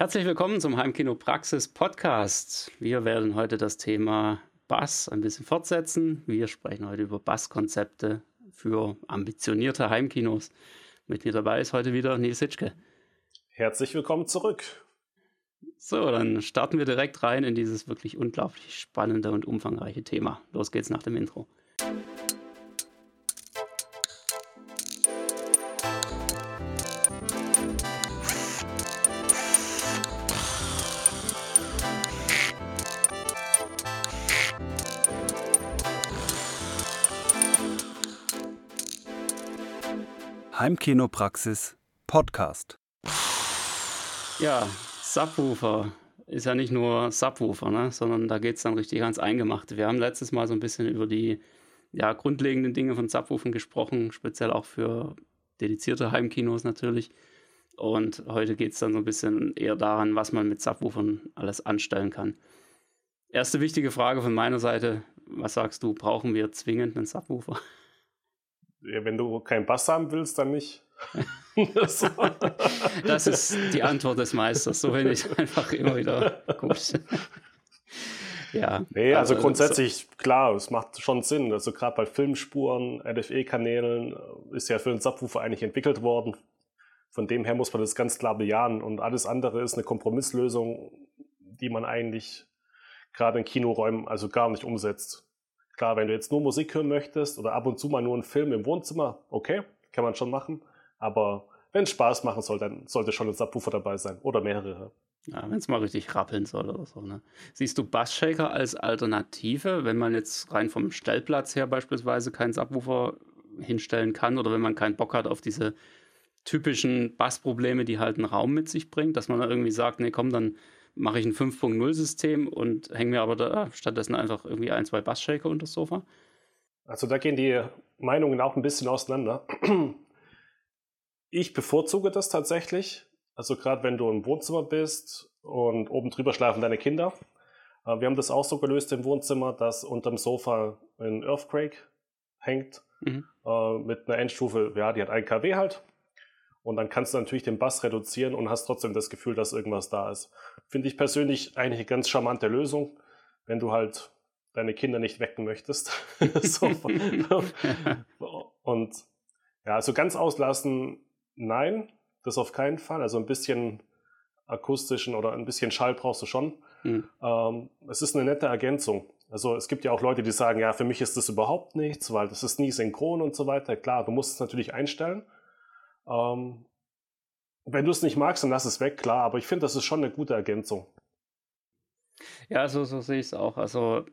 Herzlich willkommen zum Heimkino Praxis Podcast. Wir werden heute das Thema Bass ein bisschen fortsetzen. Wir sprechen heute über Basskonzepte für ambitionierte Heimkinos. Mit mir dabei ist heute wieder Nils Hitschke. Herzlich willkommen zurück. So, dann starten wir direkt rein in dieses wirklich unglaublich spannende und umfangreiche Thema. Los geht's nach dem Intro. Heimkinopraxis Podcast. Ja, Subwoofer ist ja nicht nur Subwoofer, ne? sondern da geht es dann richtig ans Eingemachte. Wir haben letztes Mal so ein bisschen über die ja, grundlegenden Dinge von Subwoofern gesprochen, speziell auch für dedizierte Heimkinos natürlich. Und heute geht es dann so ein bisschen eher daran, was man mit Subwoofern alles anstellen kann. Erste wichtige Frage von meiner Seite: Was sagst du, brauchen wir zwingend einen Subwoofer? Ja, wenn du keinen Bass haben willst, dann nicht. das ist die Antwort des Meisters. So finde ich einfach immer wieder gut. ja. Nee, also, also grundsätzlich, so. klar, es macht schon Sinn. Also gerade bei Filmspuren, LFE-Kanälen ist ja für einen Subwoofer eigentlich entwickelt worden. Von dem her muss man das ganz klar bejahen. Und alles andere ist eine Kompromisslösung, die man eigentlich gerade in Kinoräumen also gar nicht umsetzt. Klar, wenn du jetzt nur Musik hören möchtest oder ab und zu mal nur einen Film im Wohnzimmer, okay, kann man schon machen. Aber wenn es Spaß machen soll, dann sollte schon ein Subwoofer dabei sein oder mehrere. Ja, wenn es mal richtig rappeln soll oder so. Ne? Siehst du Bassshaker als Alternative, wenn man jetzt rein vom Stellplatz her beispielsweise keinen Subwoofer hinstellen kann oder wenn man keinen Bock hat auf diese typischen Bassprobleme, die halt ein Raum mit sich bringt, dass man dann irgendwie sagt, nee, komm, dann mache ich ein 5.0-System und hänge mir aber da stattdessen einfach irgendwie ein, zwei Bassshaker unter das Sofa? Also da gehen die Meinungen auch ein bisschen auseinander. Ich bevorzuge das tatsächlich. Also gerade wenn du im Wohnzimmer bist und oben drüber schlafen deine Kinder. Äh, wir haben das auch so gelöst im Wohnzimmer, dass unterm Sofa ein Earthquake hängt mhm. Äh, mit einer Endstufe, ja, die hat 1 kW halt. Und dann kannst du natürlich den Bass reduzieren und hast trotzdem das Gefühl, dass irgendwas da ist. Finde ich persönlich eigentlich eine ganz charmante Lösung, wenn du halt deine Kinder nicht wecken möchtest. und ja, also ganz auslassen, nein, das auf keinen Fall. Also ein bisschen akustischen oder ein bisschen Schall brauchst du schon. Mhm. Ähm, es ist eine nette Ergänzung. Also es gibt ja auch Leute, die sagen, ja, für mich ist das überhaupt nichts, weil das ist nie synchron und so weiter. Klar, du musst es natürlich einstellen. Ähm, wenn du es nicht magst, dann lass es weg, klar, aber ich finde, das ist schon eine gute Ergänzung. Ja, so, so sehe ich es auch. Also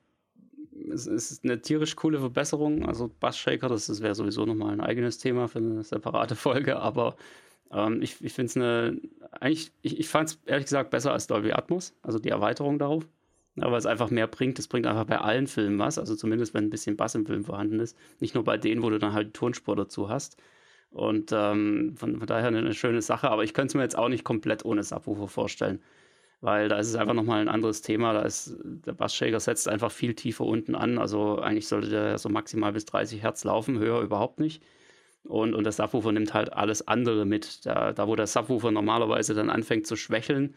es ist eine tierisch coole Verbesserung. Also Bassshaker, das, das wäre sowieso nochmal ein eigenes Thema für eine separate Folge, aber ähm, ich, ich finde es eine, eigentlich, ich, ich fand es ehrlich gesagt besser als Dolby Atmos, also die Erweiterung darauf. Ja, weil es einfach mehr bringt. Es bringt einfach bei allen Filmen was, also zumindest wenn ein bisschen Bass im Film vorhanden ist. Nicht nur bei denen, wo du dann halt Tonspur dazu hast. Und ähm, von, von, daher eine, schöne Sache, aber ich könnte es mir jetzt auch nicht komplett ohne Subwoofer vorstellen. Weil da ist es einfach nochmal ein anderes Thema. Da ist der Bassshaker setzt einfach viel tiefer unten an. Also eigentlich sollte der so maximal bis 30 Hertz laufen, höher überhaupt nicht. Und, und der Subwoofer nimmt halt alles andere mit. Da, da, wo der Subwoofer normalerweise dann anfängt zu schwächeln,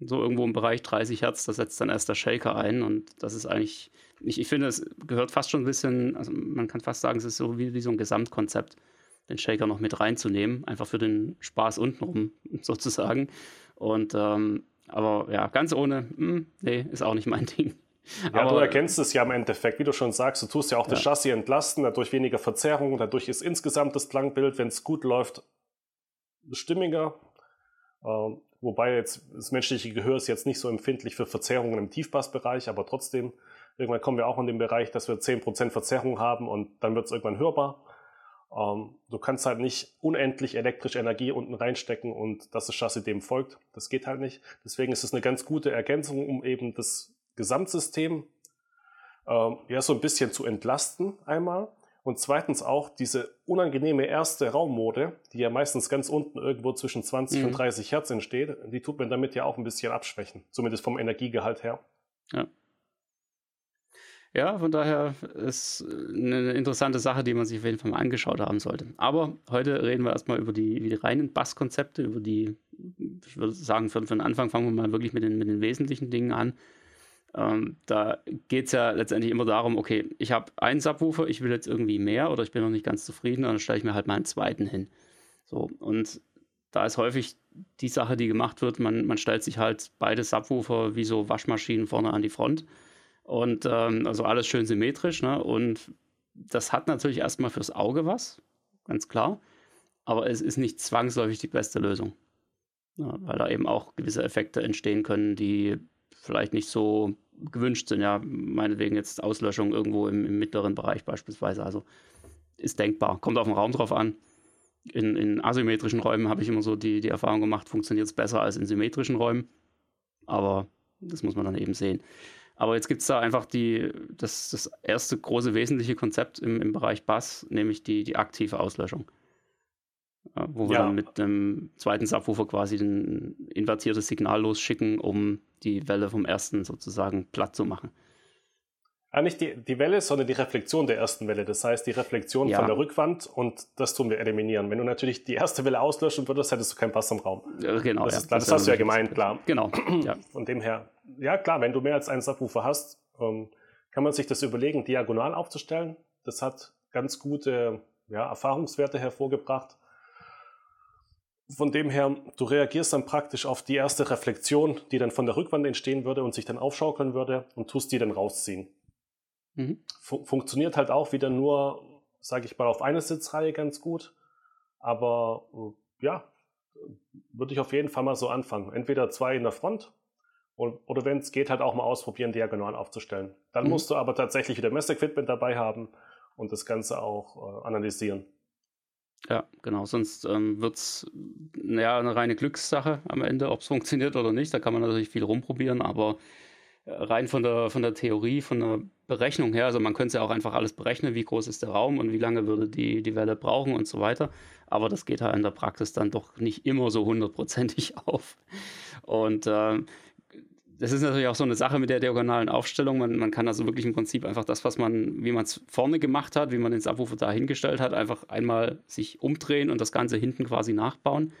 so irgendwo im Bereich 30 Hertz, da setzt dann erst der Shaker ein. Und das ist eigentlich, ich, ich finde, es gehört fast schon ein bisschen, also man kann fast sagen, es ist so wie, wie so ein Gesamtkonzept den Shaker noch mit reinzunehmen, einfach für den Spaß untenrum sozusagen. Und ähm, aber ja, ganz ohne, mh, hm, nee, ist auch nicht mein Ding. Ja, aber, du erkennst es ja im Endeffekt, wie du schon sagst, du tust ja auch ja. das Chassis entlasten, dadurch weniger Verzerrung, dadurch ist insgesamt das Klangbild, wenn es gut läuft, stimmiger. Ähm, wobei jetzt das menschliche Gehör ist jetzt nicht so empfindlich für Verzerrungen im Tiefbassbereich, aber trotzdem, irgendwann kommen wir auch in den Bereich, dass wir 10% Verzerrung haben und dann wird es irgendwann hörbar. Ähm, du kannst halt nicht unendlich elektrische Energie unten reinstecken und dass das Chassis dem folgt. Das geht halt nicht. Deswegen ist es eine ganz gute Ergänzung, um eben das Gesamtsystem ähm, ja so ein bisschen zu entlasten einmal. Und zweitens auch diese unangenehme erste Raummode, die ja meistens ganz unten irgendwo zwischen 20 mhm. und 30 Hertz entsteht, die tut man damit ja auch ein bisschen abschwächen. Zumindest vom Energiegehalt her. Ja. Ja, von daher ist eine interessante Sache, die man sich auf jeden Fall mal angeschaut haben sollte. Aber heute reden wir erstmal über die, die reinen Basskonzepte, über die, ich würde sagen, für, für den Anfang fangen wir mal wirklich mit den, mit den wesentlichen Dingen an. Ähm, da geht es ja letztendlich immer darum, okay, ich habe einen Subwoofer, ich will jetzt irgendwie mehr oder ich bin noch nicht ganz zufrieden, dann stelle ich mir halt mal einen zweiten hin. So, und da ist häufig die Sache, die gemacht wird, man, man stellt sich halt beide Subwoofer wie so Waschmaschinen vorne an die Front und ähm, also alles schön symmetrisch. Ne? Und das hat natürlich erstmal fürs Auge was, ganz klar. Aber es ist nicht zwangsläufig die beste Lösung. Ja, weil da eben auch gewisse Effekte entstehen können, die vielleicht nicht so gewünscht sind. Ja, meinetwegen jetzt Auslöschung irgendwo im, im mittleren Bereich beispielsweise. Also ist denkbar. Kommt auf den Raum drauf an. In, in asymmetrischen Räumen habe ich immer so die, die Erfahrung gemacht, funktioniert es besser als in symmetrischen Räumen. Aber das muss man dann eben sehen. Aber jetzt gibt es da einfach die, das, das erste große wesentliche Konzept im, im Bereich Bass, nämlich die, die aktive Auslöschung. Äh, wo wir ja. dann mit einem zweiten Subwoofer quasi ein invertiertes Signal losschicken, um die Welle vom ersten sozusagen platt zu machen. Ah, nicht die, die Welle, sondern die Reflexion der ersten Welle. Das heißt, die Reflexion ja. von der Rückwand und das tun wir eliminieren. Wenn du natürlich die erste Welle auslöschen würdest, hättest du keinen Pass im Raum. Ja, genau. Das, ja. ist, das, das hast du ja gemeint, klar. Genau. Ja. Von dem her, ja klar, wenn du mehr als einen Subwoofer hast, ähm, kann man sich das überlegen, diagonal aufzustellen. Das hat ganz gute ja, Erfahrungswerte hervorgebracht. Von dem her, du reagierst dann praktisch auf die erste Reflexion, die dann von der Rückwand entstehen würde und sich dann aufschaukeln würde und tust die dann rausziehen. Mhm. Fun funktioniert halt auch wieder nur, sage ich mal, auf eine Sitzreihe ganz gut. Aber äh, ja, würde ich auf jeden Fall mal so anfangen. Entweder zwei in der Front oder wenn es geht, halt auch mal ausprobieren, diagonal aufzustellen. Dann mhm. musst du aber tatsächlich wieder Messequipment dabei haben und das Ganze auch äh, analysieren. Ja, genau. Sonst ähm, wird es ja, eine reine Glückssache am Ende, ob es funktioniert oder nicht. Da kann man natürlich viel rumprobieren, aber rein von der, von der Theorie, von der Berechnung her, also man könnte ja auch einfach alles berechnen, wie groß ist der Raum und wie lange würde die, die Welle brauchen und so weiter. Aber das geht halt in der Praxis dann doch nicht immer so hundertprozentig auf. Und äh, das ist natürlich auch so eine Sache mit der diagonalen Aufstellung. Man, man kann also wirklich im Prinzip einfach das, was man, wie man es vorne gemacht hat, wie man den Subwoofer da hingestellt hat, einfach einmal sich umdrehen und das Ganze hinten quasi nachbauen.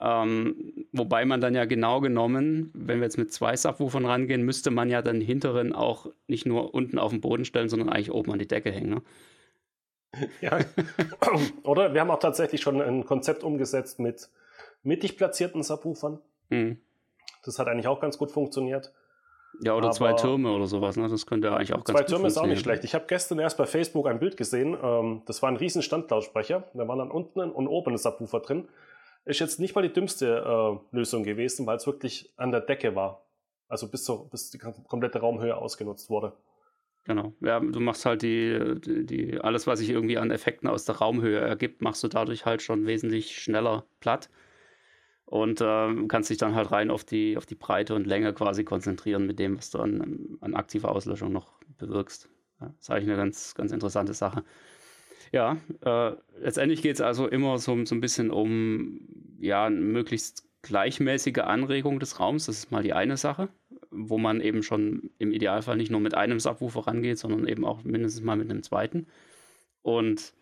Ähm, wobei man dann ja genau genommen, wenn wir jetzt mit zwei Subwoofern rangehen, müsste man ja dann hinteren auch nicht nur unten auf den Boden stellen, sondern eigentlich oben an die Decke hängen. Ne? Ja. Oder wir haben auch tatsächlich schon ein Konzept umgesetzt mit mittig platzierten Subwoofern. Mhm. Das hat eigentlich auch ganz gut funktioniert. Ja, oder Aber zwei Türme oder sowas, ne? Das könnte eigentlich auch ganz Zwei Türme ist auch nicht schlecht. Ich habe gestern erst bei Facebook ein Bild gesehen. Ähm, das war ein riesen Standlautsprecher. Da waren dann unten und oben ein Subwoofer drin ist jetzt nicht mal die dümmste äh, Lösung gewesen, weil es wirklich an der Decke war. Also bis, zur, bis die komplette Raumhöhe ausgenutzt wurde. Genau. Ja, du machst halt die, die, die, alles, was sich irgendwie an Effekten aus der Raumhöhe ergibt, machst du dadurch halt schon wesentlich schneller platt. Und äh, kannst dich dann halt rein auf die, auf die Breite und Länge quasi konzentrieren mit dem, was du an, an aktiver Auslöschung noch bewirkst. Ja, das ist eigentlich eine ganz, ganz interessante Sache. Ja, äh, letztendlich geht es also immer so, so ein bisschen um ja, möglichst gleichmäßige Anregung des Raums. Das ist mal die eine Sache, wo man eben schon im Idealfall nicht nur mit einem Subwoofer rangeht, sondern eben auch mindestens mal mit einem zweiten. Und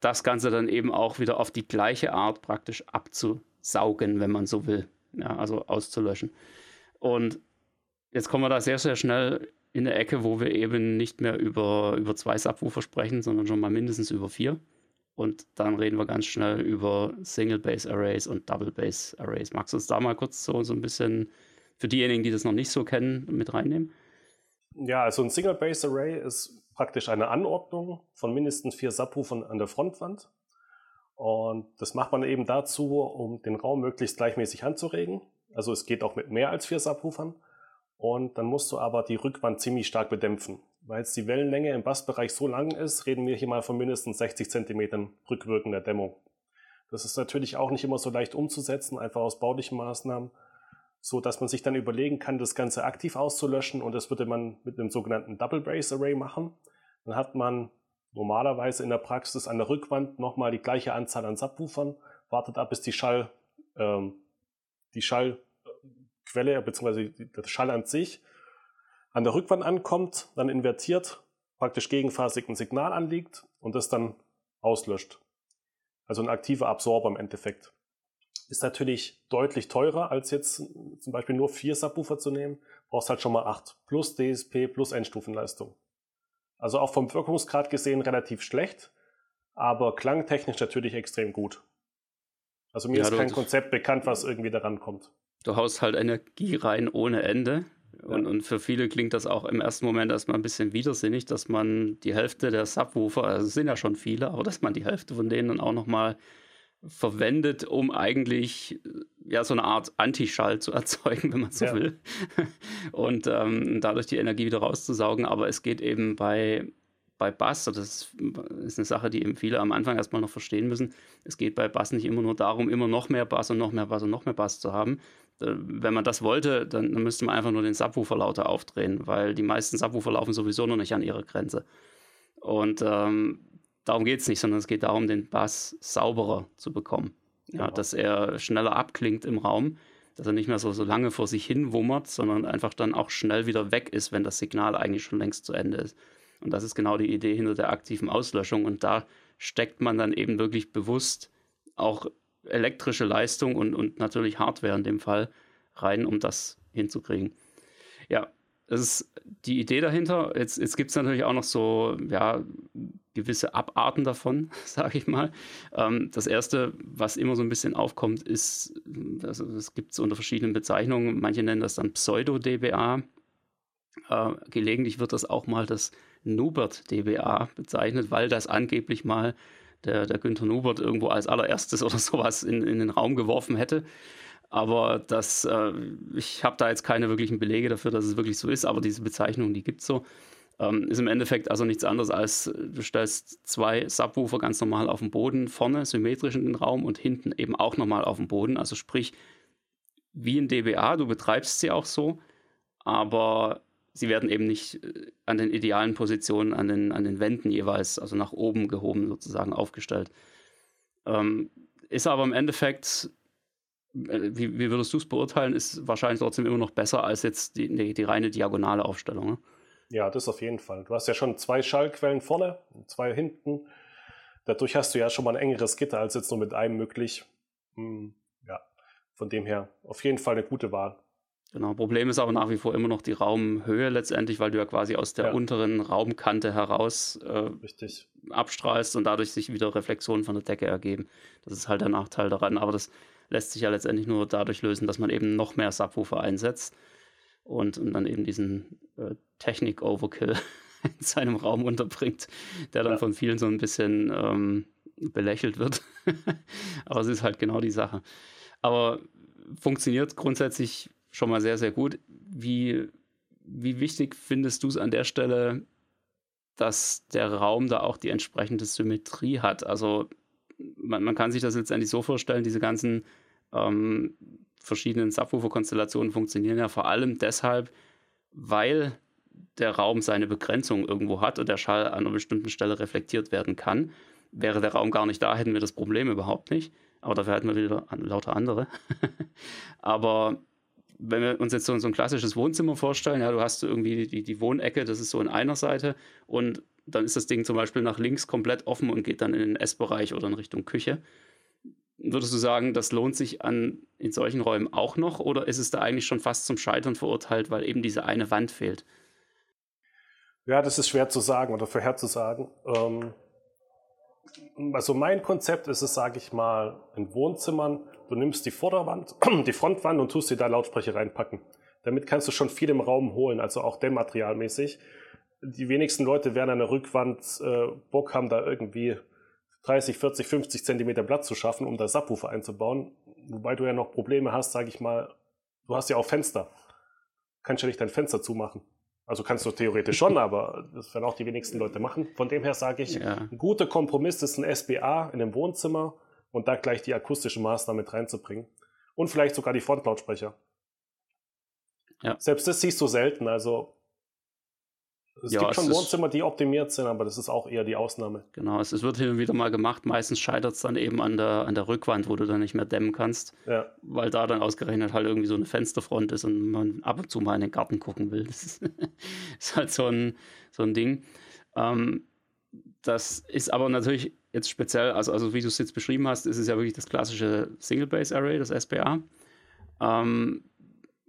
das Ganze dann eben auch wieder auf die gleiche Art praktisch abzusaugen, wenn man so will. Ja, also auszulöschen. Und jetzt kommen wir da sehr, sehr schnell in der Ecke, wo wir eben nicht mehr über, über zwei Subwoofer sprechen, sondern schon mal mindestens über vier. Und dann reden wir ganz schnell über Single-Base-Arrays und Double-Base-Arrays. Magst du uns da mal kurz so, so ein bisschen für diejenigen, die das noch nicht so kennen, mit reinnehmen? Ja, also ein Single-Base-Array ist praktisch eine Anordnung von mindestens vier Subwoofern an der Frontwand. Und das macht man eben dazu, um den Raum möglichst gleichmäßig anzuregen. Also es geht auch mit mehr als vier Subwoofern. Und dann musst du aber die Rückwand ziemlich stark bedämpfen. Weil jetzt die Wellenlänge im Bassbereich so lang ist, reden wir hier mal von mindestens 60 cm rückwirkender Dämmung. Das ist natürlich auch nicht immer so leicht umzusetzen, einfach aus baulichen Maßnahmen, so dass man sich dann überlegen kann, das Ganze aktiv auszulöschen und das würde man mit einem sogenannten Double Brace Array machen. Dann hat man normalerweise in der Praxis an der Rückwand nochmal die gleiche Anzahl an Subwoofern, wartet ab, bis die Schall, ähm, die Schall Quelle bzw. der Schall an sich an der Rückwand ankommt, dann invertiert, praktisch gegenphasig ein Signal anliegt und das dann auslöscht. Also ein aktiver Absorber im Endeffekt. Ist natürlich deutlich teurer, als jetzt zum Beispiel nur vier Subwoofer zu nehmen. Brauchst halt schon mal acht plus DSP plus Endstufenleistung. Also auch vom Wirkungsgrad gesehen relativ schlecht, aber klangtechnisch natürlich extrem gut. Also mir ja, ist kein Konzept bekannt, was irgendwie daran kommt. Du haust halt Energie rein ohne Ende. Und, ja. und für viele klingt das auch im ersten Moment erstmal ein bisschen widersinnig, dass man die Hälfte der Subwoofer, also es sind ja schon viele, aber dass man die Hälfte von denen dann auch nochmal verwendet, um eigentlich ja so eine Art Antischall zu erzeugen, wenn man so ja. will. Und ähm, dadurch die Energie wieder rauszusaugen. Aber es geht eben bei, bei Bass, das ist eine Sache, die eben viele am Anfang erstmal noch verstehen müssen. Es geht bei Bass nicht immer nur darum, immer noch mehr Bass und noch mehr Bass und noch mehr Bass zu haben. Äh, wenn man das wollte, dann, dann müsste man einfach nur den Subwoofer lauter aufdrehen, weil die meisten Subwoofer laufen sowieso noch nicht an ihre Grenze. Und ähm, darum geht es nicht, sondern es geht darum, den Bass sauberer zu bekommen. Ja, genau. Dass er schneller abklingt im Raum, dass er nicht mehr so, so lange vor sich hin wummert, sondern einfach dann auch schnell wieder weg ist, wenn das Signal eigentlich schon längst zu Ende ist. Und das ist genau die Idee hinter der aktiven Auslöschung. Und da steckt man dann eben wirklich bewusst auch elektrische Leistung und, und natürlich Hardware in dem Fall rein, um das hinzukriegen. Ja, das ist die Idee dahinter. Jetzt, jetzt gibt es natürlich auch noch so, ja, gewisse Abarten davon, sage ich mal. Ähm, das erste, was immer so ein bisschen aufkommt, ist, also es gibt es unter verschiedenen Bezeichnungen. Manche nennen das dann Pseudo-DBA. Äh, gelegentlich wird das auch mal das Nubert-DBA bezeichnet, weil das angeblich mal der, der Günther Nubert irgendwo als allererstes oder sowas in, in den Raum geworfen hätte. Aber das, äh, ich habe da jetzt keine wirklichen Belege dafür, dass es wirklich so ist, aber diese Bezeichnung, die gibt es so. Ähm, ist im Endeffekt also nichts anderes als, du stellst zwei Subwoofer ganz normal auf dem Boden, vorne symmetrisch in den Raum und hinten eben auch nochmal auf dem Boden. Also sprich, wie ein DBA, du betreibst sie auch so, aber sie werden eben nicht äh, an den idealen Positionen, an den, an den Wänden jeweils, also nach oben gehoben sozusagen aufgestellt. Ähm, ist aber im Endeffekt, äh, wie, wie würdest du es beurteilen, ist wahrscheinlich trotzdem immer noch besser als jetzt die, die, die reine diagonale Aufstellung. Ne? Ja, das auf jeden Fall. Du hast ja schon zwei Schallquellen vorne, zwei hinten. Dadurch hast du ja schon mal ein engeres Gitter als jetzt nur mit einem möglich. Hm, ja, von dem her auf jeden Fall eine gute Wahl. Genau, Problem ist aber nach wie vor immer noch die Raumhöhe letztendlich, weil du ja quasi aus der ja. unteren Raumkante heraus äh, abstrahlst und dadurch sich wieder Reflexionen von der Decke ergeben. Das ist halt der Nachteil daran, aber das lässt sich ja letztendlich nur dadurch lösen, dass man eben noch mehr Subwoofer einsetzt und, und dann eben diesen äh, Technik-Overkill in seinem Raum unterbringt, der dann ja. von vielen so ein bisschen ähm, belächelt wird. aber es ist halt genau die Sache. Aber funktioniert grundsätzlich schon mal sehr, sehr gut. Wie, wie wichtig findest du es an der Stelle, dass der Raum da auch die entsprechende Symmetrie hat? Also man, man kann sich das letztendlich so vorstellen, diese ganzen ähm, verschiedenen Subwoofer-Konstellationen funktionieren ja vor allem deshalb, weil der Raum seine Begrenzung irgendwo hat und der Schall an einer bestimmten Stelle reflektiert werden kann. Wäre der Raum gar nicht da, hätten wir das Problem überhaupt nicht. Aber dafür hätten wir wieder lauter andere. Aber wenn wir uns jetzt so, ein klassisches Wohnzimmer vorstellen, ja, du hast irgendwie die, die Wohnecke, das ist so in einer Seite und dann ist das Ding zum Beispiel nach links komplett offen und geht dann in den Essbereich oder in Richtung Küche. Würdest du sagen, das lohnt sich an, in solchen Räumen auch noch oder ist es da eigentlich schon fast zum Scheitern verurteilt, weil eben diese eine Wand fehlt? Ja, das ist schwer zu sagen oder vorherzusagen. Ähm, also mein Konzept ist es, sage ich mal, in Wohnzimmern, du nimmst die Vorderwand, die Frontwand und tust sie da Lautsprecher reinpacken. Damit kannst du schon viel im Raum holen, also auch dämmmaterialmäßig. Die wenigsten Leute werden an der Rückwand äh, Bock haben, da irgendwie 30, 40, 50 Zentimeter Platz zu schaffen, um da Subwoofer einzubauen. Wobei du ja noch Probleme hast, sage ich mal, du hast ja auch Fenster. Kannst ja nicht dein Fenster zumachen. Also kannst du theoretisch schon, aber das werden auch die wenigsten Leute machen. Von dem her sage ich, ja. ein guter Kompromiss ist ein SBA in einem Wohnzimmer und da gleich die akustischen Maßnahmen mit reinzubringen. Und vielleicht sogar die Frontlautsprecher. Ja. Selbst das siehst du selten. Also Es ja, gibt schon Wohnzimmer, die optimiert sind, aber das ist auch eher die Ausnahme. Genau, es, es wird hin und wieder mal gemacht. Meistens scheitert es dann eben an der, an der Rückwand, wo du dann nicht mehr dämmen kannst. Ja. Weil da dann ausgerechnet halt irgendwie so eine Fensterfront ist und man ab und zu mal in den Garten gucken will. Das ist, ist halt so ein, so ein Ding. Ähm, das ist aber natürlich jetzt speziell, also, also wie du es jetzt beschrieben hast, ist es ja wirklich das klassische Single-Base-Array, das SBA. Ähm,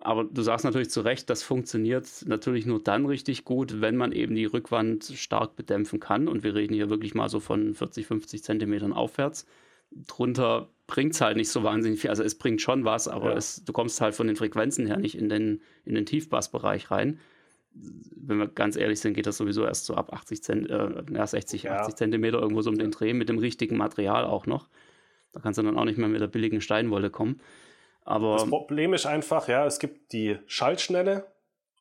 aber du sagst natürlich zu Recht, das funktioniert natürlich nur dann richtig gut, wenn man eben die Rückwand stark bedämpfen kann. Und wir reden hier wirklich mal so von 40, 50 Zentimetern aufwärts. Drunter bringt es halt nicht so wahnsinnig viel. Also es bringt schon was, aber ja. es, du kommst halt von den Frequenzen her nicht in den, in den Tiefbassbereich rein. Wenn wir ganz ehrlich sind, geht das sowieso erst so ab 80 Zent, äh, ja, 60, ja. 80 Zentimeter irgendwo so um den Dreh mit dem richtigen Material auch noch. Da kannst du dann auch nicht mehr mit der billigen Steinwolle kommen. Aber das Problem ist einfach, ja, es gibt die Schaltschnelle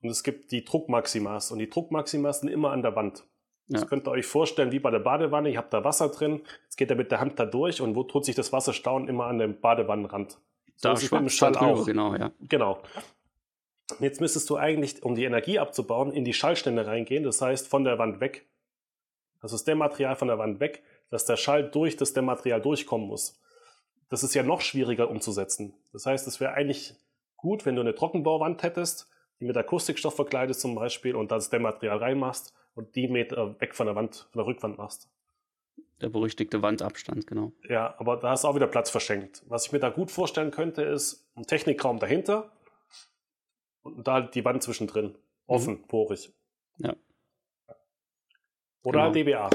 und es gibt die Druckmaximas. Und die Druckmaximas sind immer an der Wand. Ja. Das könnt ihr euch vorstellen wie bei der Badewanne. Ihr habt da Wasser drin, jetzt geht er mit der Hand da durch und wo tut sich das Wasser stauen? Immer an dem Badewannenrand. So da ist es Schall auch. Genau, ja. Genau. Jetzt müsstest du eigentlich, um die Energie abzubauen, in die Schallstände reingehen. Das heißt, von der Wand weg. Also das Dämmmaterial von der Wand weg, dass der Schall durch das Dämmmaterial durchkommen muss das ist ja noch schwieriger umzusetzen. Das heißt, es wäre eigentlich gut, wenn du eine Trockenbauwand hättest, die mit Akustikstoff verkleidest zum Beispiel und das Dämmmaterial reinmachst und die Meter weg von der Wand, von der Rückwand machst. Der berüchtigte Wandabstand, genau. Ja, aber da hast du auch wieder Platz verschenkt. Was ich mir da gut vorstellen könnte, ist ein Technikraum dahinter und da halt die Wand zwischendrin. Offen, mhm. porig. Ja. Oder genau. DBA.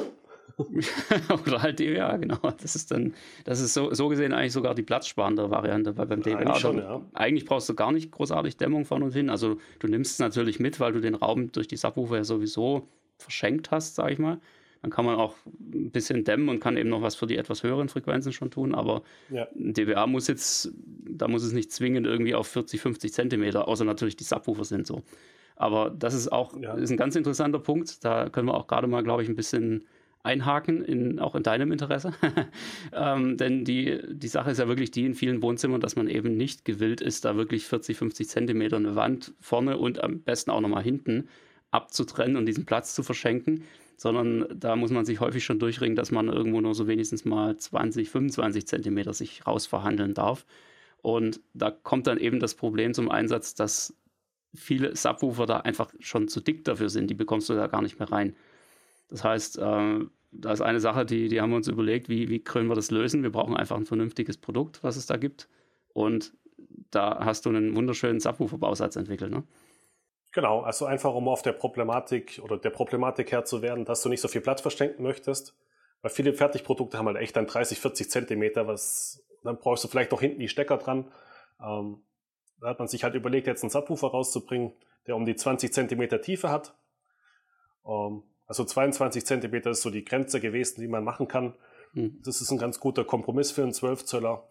Oder halt DWA, genau. Das ist dann, das ist so, so gesehen eigentlich sogar die platzsparende Variante, weil beim DWA eigentlich, schon, ja. eigentlich brauchst du gar nicht großartig Dämmung von und hin. Also du nimmst es natürlich mit, weil du den Raum durch die Subwoofer ja sowieso verschenkt hast, sag ich mal. Dann kann man auch ein bisschen dämmen und kann eben noch was für die etwas höheren Frequenzen schon tun. Aber ja. ein DWA muss jetzt, da muss es nicht zwingend irgendwie auf 40, 50 Zentimeter, außer natürlich die Subwoofer sind so. Aber das ist auch ja. ist ein ganz interessanter Punkt. Da können wir auch gerade mal, glaube ich, ein bisschen einhaken, in, auch in deinem Interesse. ähm, denn die, die Sache ist ja wirklich die in vielen Wohnzimmern, dass man eben nicht gewillt ist, da wirklich 40, 50 Zentimeter eine Wand vorne und am besten auch nochmal hinten abzutrennen und diesen Platz zu verschenken, sondern da muss man sich häufig schon durchringen, dass man irgendwo nur so wenigstens mal 20, 25 Zentimeter sich rausverhandeln darf. Und da kommt dann eben das Problem zum Einsatz, dass viele Subwoofer da einfach schon zu dick dafür sind. Die bekommst du da gar nicht mehr rein. Das heißt, äh, da ist eine Sache, die, die haben wir uns überlegt, wie, wie können wir das lösen? Wir brauchen einfach ein vernünftiges Produkt, was es da gibt. Und da hast du einen wunderschönen Subwoofer-Bausatz entwickelt, ne? Genau, also einfach um auf der Problematik oder der Problematik Herr zu werden, dass du nicht so viel Platz verschenken möchtest. Weil viele Fertigprodukte haben halt echt dann 30, 40 Zentimeter, was, dann brauchst du vielleicht noch hinten die Stecker dran. Ähm, da hat man sich halt überlegt, jetzt einen Subwoofer rauszubringen, der um die 20 Zentimeter Tiefe hat. Ähm, also 22 Zentimeter ist so die Grenze gewesen, die man machen kann. Mhm. Das ist ein ganz guter Kompromiss für einen 12 Zöller.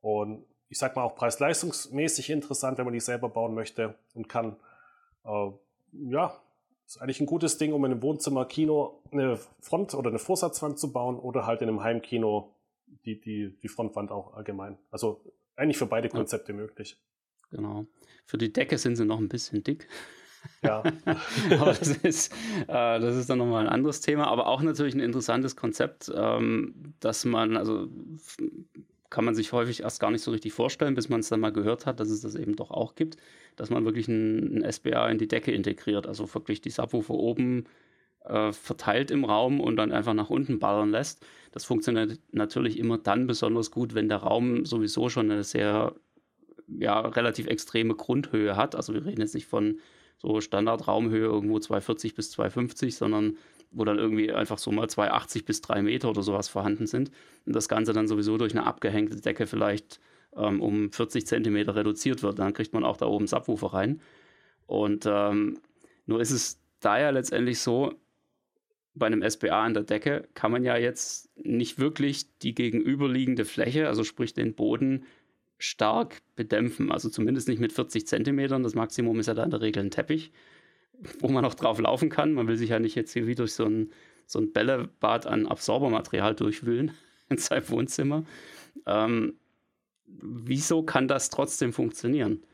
Und ich sag mal auch preis-leistungsmäßig interessant, wenn man die selber bauen möchte und kann. Äh, ja, ist eigentlich ein gutes Ding, um in einem Wohnzimmer, Kino eine Front- oder eine Vorsatzwand zu bauen oder halt in einem Heimkino die, die, die Frontwand auch allgemein. Also eigentlich für beide Konzepte ja. möglich. Genau. Für die Decke sind sie noch ein bisschen dick. Ja. aber das ist, äh, das ist dann nochmal ein anderes Thema, aber auch natürlich ein interessantes Konzept, ähm, dass man, also kann man sich häufig erst gar nicht so richtig vorstellen, bis man es dann mal gehört hat, dass es das eben doch auch gibt, dass man wirklich ein, ein SBA in die Decke integriert, also wirklich die Subwoofer oben äh, verteilt im Raum und dann einfach nach unten ballern lässt. Das funktioniert natürlich immer dann besonders gut, wenn der Raum sowieso schon eine sehr ja, relativ extreme Grundhöhe hat. Also wir reden jetzt nicht von so Standardraumhöhe irgendwo 240 bis 250, sondern wo dann irgendwie einfach so mal 280 bis 3 Meter oder sowas vorhanden sind. Und das Ganze dann sowieso durch eine abgehängte Decke vielleicht ähm, um 40 Zentimeter reduziert wird. Dann kriegt man auch da oben Subwoofer rein. Und ähm, nur ist es da ja letztendlich so, bei einem SBA an der Decke kann man ja jetzt nicht wirklich die gegenüberliegende Fläche, also sprich den Boden, stark bedämpfen. Also zumindest nicht mit 40 Zentimetern. Das Maximum ist ja da in der Regel ein Teppich, wo man auch drauf laufen kann. Man will sich ja nicht jetzt hier wie durch so ein, so ein Bällebad an Absorbermaterial durchwühlen in seinem Wohnzimmer. Ähm, wieso kann das trotzdem funktionieren?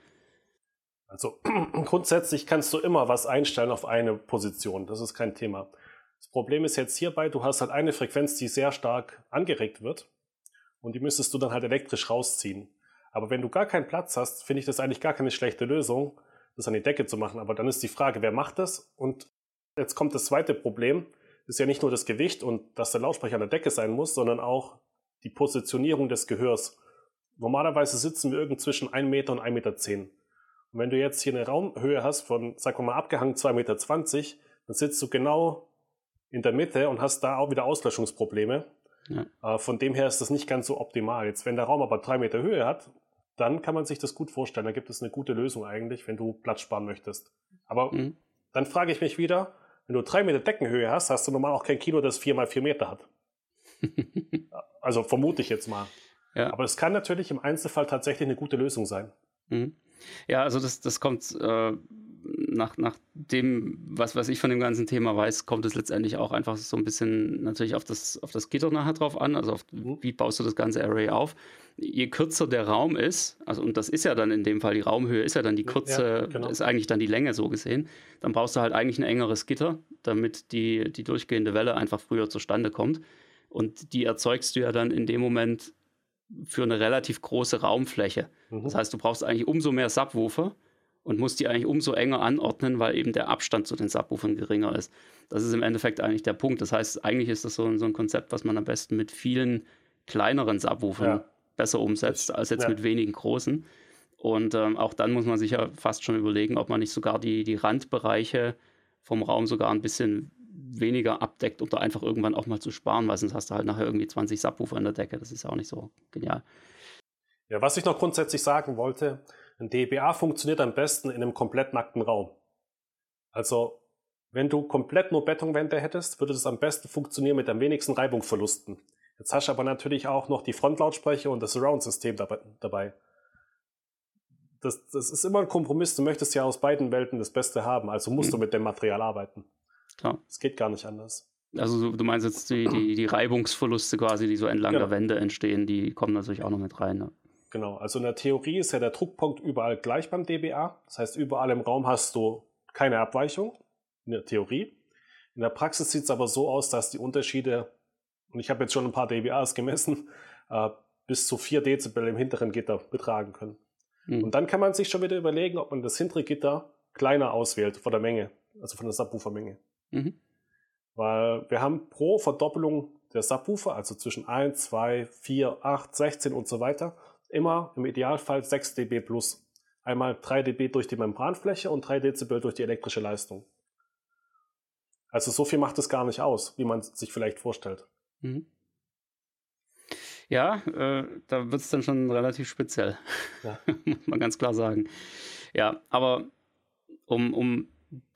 Also grundsätzlich kannst du immer was einstellen auf eine Position. Das ist kein Thema. Das Problem ist jetzt hierbei, du hast halt eine Frequenz, die sehr stark angeregt wird und die müsstest du dann halt elektrisch rausziehen. Aber wenn du gar keinen Platz hast, finde ich das eigentlich gar keine schlechte Lösung, das an die Decke zu machen. Aber dann ist die Frage, wer macht das? Und jetzt kommt das zweite Problem. Das ist ja nicht nur das Gewicht und dass der Lautsprecher an der Decke sein muss, sondern auch die Positionierung des Gehörs. Normalerweise sitzen wir irgend zwischen 1 Meter und 1,10 Meter. Und wenn du jetzt hier eine Raumhöhe hast von, sagen wir mal, abgehangen 2,20 Meter, dann sitzt du genau in der Mitte und hast da auch wieder Auslöschungsprobleme. Ja. Äh, von dem her ist das nicht ganz so optimal. Jetzt, wenn der Raum aber drei Meter Höhe hat, dann kann man sich das gut vorstellen. Da gibt es eine gute Lösung eigentlich, wenn du Platz sparen möchtest. Aber mhm. dann frage ich mich wieder, wenn du drei Meter Deckenhöhe hast, hast du normal auch kein Kino, das vier mal vier Meter hat. also vermute ich jetzt mal. Ja. Aber es kann natürlich im Einzelfall tatsächlich eine gute Lösung sein. Mhm. Ja, also das, das kommt äh, nach, nach dem, was, was ich von dem ganzen Thema weiß, kommt es letztendlich auch einfach so ein bisschen natürlich auf das, auf das Gitter nachher drauf an. Also auf, mhm. wie baust du das ganze Array auf? Je kürzer der Raum ist, also und das ist ja dann in dem Fall die Raumhöhe, ist ja dann die Kürze, ja, genau. ist eigentlich dann die Länge so gesehen, dann brauchst du halt eigentlich ein engeres Gitter, damit die, die durchgehende Welle einfach früher zustande kommt. Und die erzeugst du ja dann in dem Moment für eine relativ große Raumfläche. Mhm. Das heißt, du brauchst eigentlich umso mehr Subwoofer und musst die eigentlich umso enger anordnen, weil eben der Abstand zu den Subwoofern geringer ist. Das ist im Endeffekt eigentlich der Punkt. Das heißt, eigentlich ist das so ein, so ein Konzept, was man am besten mit vielen kleineren Subwoofern ja. besser umsetzt, als jetzt ja. mit wenigen großen. Und ähm, auch dann muss man sich ja fast schon überlegen, ob man nicht sogar die, die Randbereiche vom Raum sogar ein bisschen weniger abdeckt, um da einfach irgendwann auch mal zu sparen, weil sonst hast du halt nachher irgendwie 20 Subwoofer in der Decke. Das ist ja auch nicht so genial. Ja, was ich noch grundsätzlich sagen wollte, ein DBA funktioniert am besten in einem komplett nackten Raum. Also, wenn du komplett nur Betonwände hättest, würde das am besten funktionieren mit am wenigsten Reibungsverlusten. Jetzt hast du aber natürlich auch noch die Frontlautsprecher und das Surround-System dabei. Das, das, ist immer ein Kompromiss. Du möchtest ja aus beiden Welten das Beste haben, also musst mhm. du mit dem Material arbeiten. Klar. Es geht gar nicht anders. Also du meinst jetzt die, die, die Reibungsverluste quasi, die so entlang genau. der Wände entstehen, die kommen natürlich auch noch mit rein. Ne? Genau, also in der Theorie ist ja der Druckpunkt überall gleich beim DBA. Das heißt, überall im Raum hast du keine Abweichung, in der Theorie. In der Praxis sieht es aber so aus, dass die Unterschiede, und ich habe jetzt schon ein paar DBAs gemessen, äh, bis zu 4 Dezibel im hinteren Gitter betragen können. Mhm. Und dann kann man sich schon wieder überlegen, ob man das hintere Gitter kleiner auswählt von der Menge, also von der Subwoofer-Menge. Mhm. Weil wir haben pro Verdoppelung der Subwoofer, also zwischen 1, 2, 4, 8, 16 und so weiter, immer im Idealfall 6 dB plus. Einmal 3 dB durch die Membranfläche und 3 Dezibel durch die elektrische Leistung. Also so viel macht es gar nicht aus, wie man sich vielleicht vorstellt. Mhm. Ja, äh, da wird es dann schon relativ speziell. Ja. Muss man ganz klar sagen. Ja, aber um, um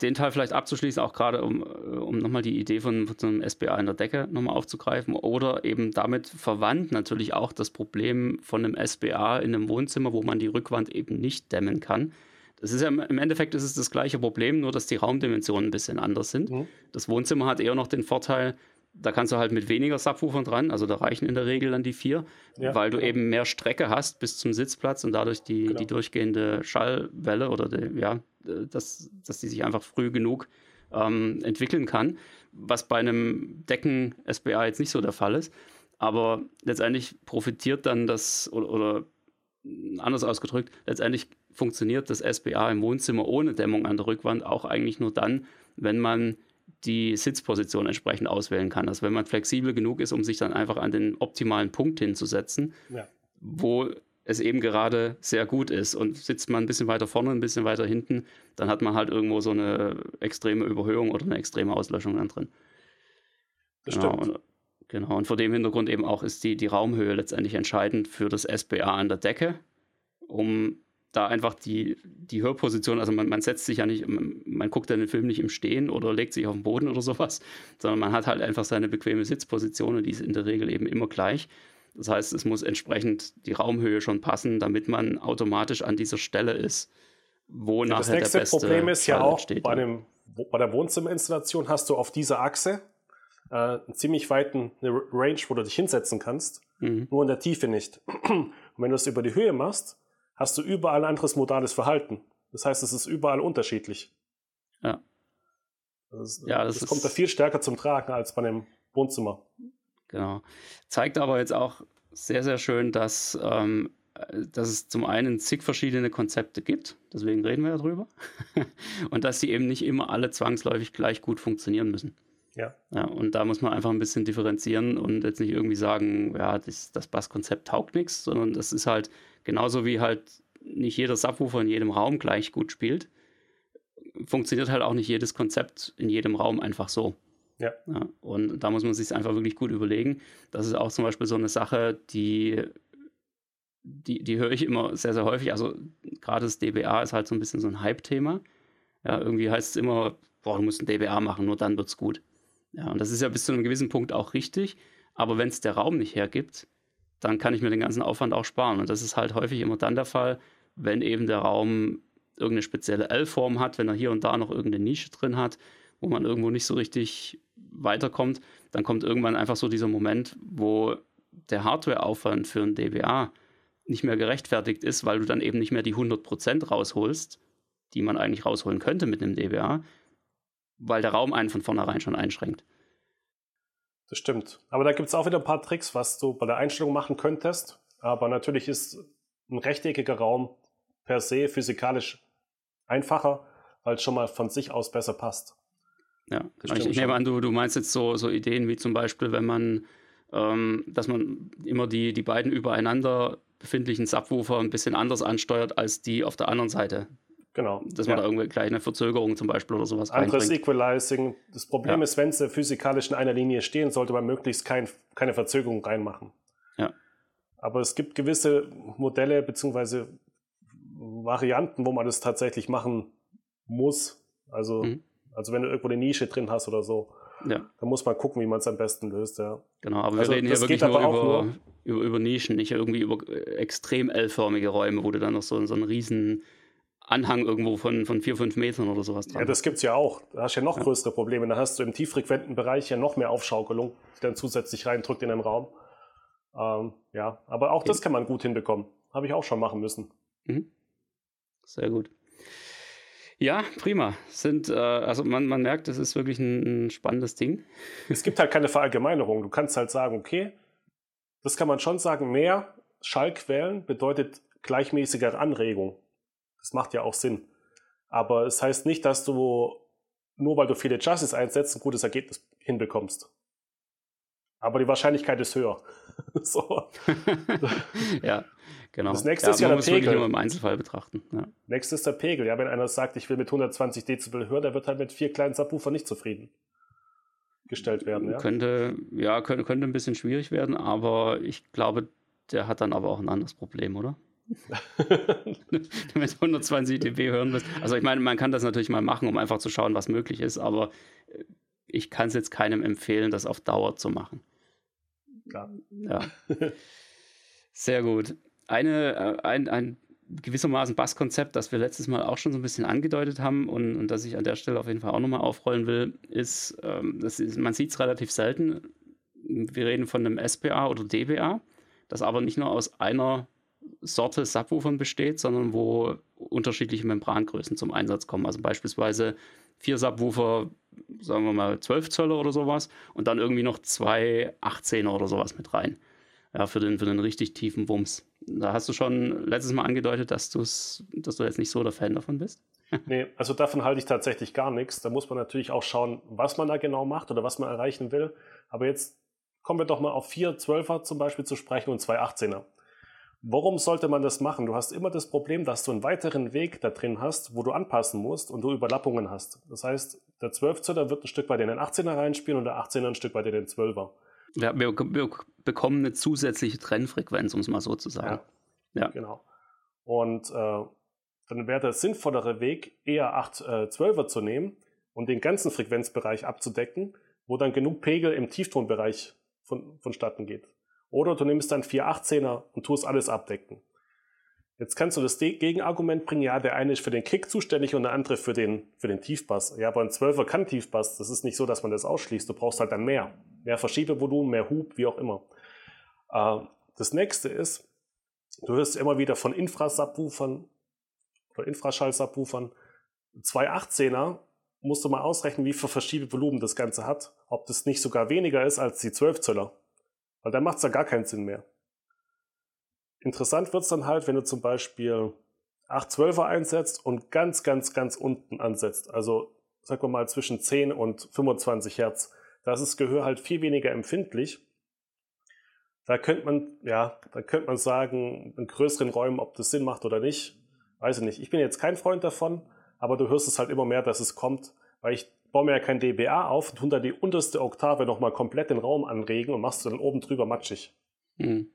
den Teil vielleicht abzuschließen, auch gerade um, äh, um nochmal die Idee von, von so einem SBA in der Decke nochmal aufzugreifen oder eben damit verwandt natürlich auch das Problem von einem SBA in einem Wohnzimmer, wo man die Rückwand eben nicht dämmen kann. Das ist ja im Endeffekt ist es das gleiche Problem, nur dass die Raumdimensionen ein bisschen anders sind. Mhm. Das Wohnzimmer hat eher noch den Vorteil, da kannst du halt mit weniger Subwoofern dran, also da reichen in der Regel dann die vier, ja, weil du genau. eben mehr Strecke hast bis zum Sitzplatz und dadurch die, genau. die durchgehende Schallwelle oder die, ja, dass, dass die sich einfach früh genug ähm, entwickeln kann, was bei einem Decken-SBA jetzt nicht so der Fall ist. Aber letztendlich profitiert dann das, oder, oder anders ausgedrückt, letztendlich funktioniert das SBA im Wohnzimmer ohne Dämmung an der Rückwand auch eigentlich nur dann, wenn man die Sitzposition entsprechend auswählen kann. Also wenn man flexibel genug ist, um sich dann einfach an den optimalen Punkt hinzusetzen, ja. wo es eben gerade sehr gut ist. Und sitzt man ein bisschen weiter vorne, ein bisschen weiter hinten, dann hat man halt irgendwo so eine extreme Überhöhung oder eine extreme Auslöschung dann drin. Das genau. Stimmt. Und, genau. Und vor dem Hintergrund eben auch ist die, die Raumhöhe letztendlich entscheidend für das SBA an der Decke, um da einfach die, die Hörposition, also man, man setzt sich ja nicht, man, man guckt ja den Film nicht im Stehen oder legt sich auf den Boden oder sowas, sondern man hat halt einfach seine bequeme Sitzposition und die ist in der Regel eben immer gleich. Das heißt, es muss entsprechend die Raumhöhe schon passen, damit man automatisch an dieser Stelle ist, wo ja, nachher das nächste der beste Problem ist ja auch, bei, dem, bei der Wohnzimmerinstallation hast du auf dieser Achse äh, einen ziemlich weiten Range, wo du dich hinsetzen kannst, mhm. nur in der Tiefe nicht. Und wenn du es über die Höhe machst, hast du überall anderes modales Verhalten. Das heißt, es ist überall unterschiedlich. Ja. Das, ja, das, das kommt da viel stärker zum Tragen als bei einem Wohnzimmer. Genau. Zeigt aber jetzt auch sehr, sehr schön, dass, ähm, dass es zum einen zig verschiedene Konzepte gibt, deswegen reden wir ja drüber, und dass sie eben nicht immer alle zwangsläufig gleich gut funktionieren müssen. Ja. ja. Und da muss man einfach ein bisschen differenzieren und jetzt nicht irgendwie sagen, ja, das, das Basskonzept taugt nichts, sondern das ist halt genauso wie halt nicht jeder Subwoofer in jedem Raum gleich gut spielt, funktioniert halt auch nicht jedes Konzept in jedem Raum einfach so. Ja. ja. Und da muss man sich einfach wirklich gut überlegen. Das ist auch zum Beispiel so eine Sache, die, die, die höre ich immer sehr, sehr häufig. Also gerade das DBA ist halt so ein bisschen so ein Hype-Thema. Ja, irgendwie heißt es immer, boah, du musst ein DBA machen, nur dann wird es gut. Ja, und das ist ja bis zu einem gewissen Punkt auch richtig. Aber wenn es der Raum nicht hergibt, dann kann ich mir den ganzen Aufwand auch sparen. Und das ist halt häufig immer dann der Fall, wenn eben der Raum irgendeine spezielle L-Form hat, wenn er hier und da noch irgendeine Nische drin hat, wo man irgendwo nicht so richtig weiterkommt, dann kommt irgendwann einfach so dieser Moment, wo der Hardwareaufwand für ein DBA nicht mehr gerechtfertigt ist, weil du dann eben nicht mehr die 100% rausholst, die man eigentlich rausholen könnte mit einem DBA, weil der Raum einen von vornherein schon einschränkt. Das stimmt. Aber da gibt es auch wieder ein paar Tricks, was du bei der Einstellung machen könntest. Aber natürlich ist ein rechteckiger Raum per se physikalisch einfacher, weil es schon mal von sich aus besser passt. Ja, genau. ich, ich nehme an, du, du meinst jetzt so, so Ideen wie zum Beispiel, wenn man, ähm, dass man immer die, die beiden übereinander befindlichen Subwoofer ein bisschen anders ansteuert als die auf der anderen Seite. Genau. Dass man ja. da irgendwie gleich eine Verzögerung zum Beispiel oder sowas Anderes reinbringt. Equalizing. Das Problem ja. ist, wenn sie physikalisch in einer Linie stehen, sollte man möglichst kein, keine Verzögerung reinmachen. Ja. Aber es gibt gewisse Modelle bzw. Varianten, wo man das tatsächlich machen muss. Also mhm. Also wenn du irgendwo eine Nische drin hast oder so, ja. dann muss man gucken, wie man es am besten löst. Ja. Genau, aber also wir reden hier wirklich nur über, nur über, über, Nischen, nicht irgendwie über äh, extrem L-förmige Räume, wo du dann noch so, so einen riesen Anhang irgendwo von, von vier, fünf Metern oder sowas dran Ja, das gibt es ja auch. Da hast du ja noch ja. größere Probleme. Da hast du im tieffrequenten Bereich ja noch mehr Aufschaukelung, die dann zusätzlich reindrückt in den Raum. Ähm, ja, aber auch okay. das kann man gut hinbekommen. Habe ich auch schon machen müssen. Mhm. Sehr gut. Ja, prima. Sind, äh, also man, man merkt, es ist wirklich ein, ein, spannendes Ding. Es gibt halt keine Verallgemeinerung. Du kannst halt sagen, okay, das kann man schon sagen, mehr Schallquellen bedeutet gleichmäßigere Anregung. Das macht ja auch Sinn. Aber es heißt nicht, dass du nur weil du viele Chassis einsetzt, ein gutes Ergebnis hinbekommst. Aber die Wahrscheinlichkeit ist höher. so. ja. Genau. Das nächste ja, ist ja der Pegel. Nur im Einzelfall betrachten. Ja. Nächstes ist der Pegel. Ja, wenn einer sagt, ich will mit 120 Dezibel hören, der wird halt mit vier kleinen Subwoofer nicht zufrieden gestellt werden. Ja? Könnte, ja, könnte, könnte ein bisschen schwierig werden, aber ich glaube, der hat dann aber auch ein anderes Problem, oder? mit 120 dB hören willst. Also ich meine, man kann das natürlich mal machen, um einfach zu schauen, was möglich ist, aber äh, ich kann es jetzt keinem empfehlen, das auf Dauer zu machen. Ja. ja. Sehr gut eine, äh, ein, ein gewissermaßen Basskonzept, das wir letztes Mal auch schon so ein bisschen angedeutet haben und, und das ich an der Stelle auf jeden Fall auch nochmal aufrollen will, ist, ähm, das ist man sieht es relativ selten. Wir reden von einem SPA oder DBA, das aber nicht nur aus einer Sorte Subwoofern besteht, sondern wo unterschiedliche Membrangrößen zum Einsatz kommen. Also beispielsweise vier Subwoofer, sagen wir mal 12 Zöller oder sowas und dann irgendwie noch zwei 18er oder sowas mit rein. Ja, für den, für den richtig tiefen Wumms. Da hast du schon letztes Mal angedeutet, dass, du's, dass du jetzt nicht so der Fan davon bist. nee, also davon halte ich tatsächlich gar nichts. Da muss man natürlich auch schauen, was man da genau macht oder was man erreichen will. Aber jetzt kommen wir doch mal auf vier Zwölfer zum Beispiel zu sprechen und zwei 18er. Warum sollte man das machen? Du hast immer das Problem, dass du einen weiteren Weg da drin hast, wo du anpassen musst und du Überlappungen hast. Das heißt, der 12 Zöller wird ein Stück weit in den 18er reinspielen und der 18er ein Stück weit in den 12er. Ja, wir, wir bekommen eine zusätzliche Trennfrequenz, um es mal so zu sagen. Ja, ja. genau. Und äh, dann wäre der sinnvollere Weg, eher 8 äh, 12er zu nehmen und den ganzen Frequenzbereich abzudecken, wo dann genug Pegel im Tieftonbereich von, vonstatten geht. Oder du nimmst dann 4 18er und tust alles abdecken. Jetzt kannst du das Gegenargument bringen, ja, der eine ist für den Kick zuständig und der andere für den, für den Tiefbass. Ja, aber ein Zwölfer kann Tiefbass. Das ist nicht so, dass man das ausschließt. Du brauchst halt dann mehr. Mehr Verschiebevolumen, mehr Hub, wie auch immer. Äh, das nächste ist, du hörst immer wieder von Infrasubwoofern oder Infraschall-Subwoofern. Zwei 18er musst du mal ausrechnen, wie viel verschiedene Volumen das Ganze hat. Ob das nicht sogar weniger ist als die 12 Zöller. Weil dann macht es ja gar keinen Sinn mehr. Interessant wird es dann halt, wenn du zum Beispiel 812er einsetzt und ganz, ganz, ganz unten ansetzt. Also sagen wir mal zwischen 10 und 25 Hertz. Da ist das Gehör halt viel weniger empfindlich. Da könnte man, ja, da könnte man sagen, in größeren Räumen, ob das Sinn macht oder nicht. Weiß ich nicht. Ich bin jetzt kein Freund davon, aber du hörst es halt immer mehr, dass es kommt, weil ich baue mir ja kein dBA auf, tun da die unterste Oktave nochmal komplett den Raum anregen und machst du dann oben drüber matschig. Hm.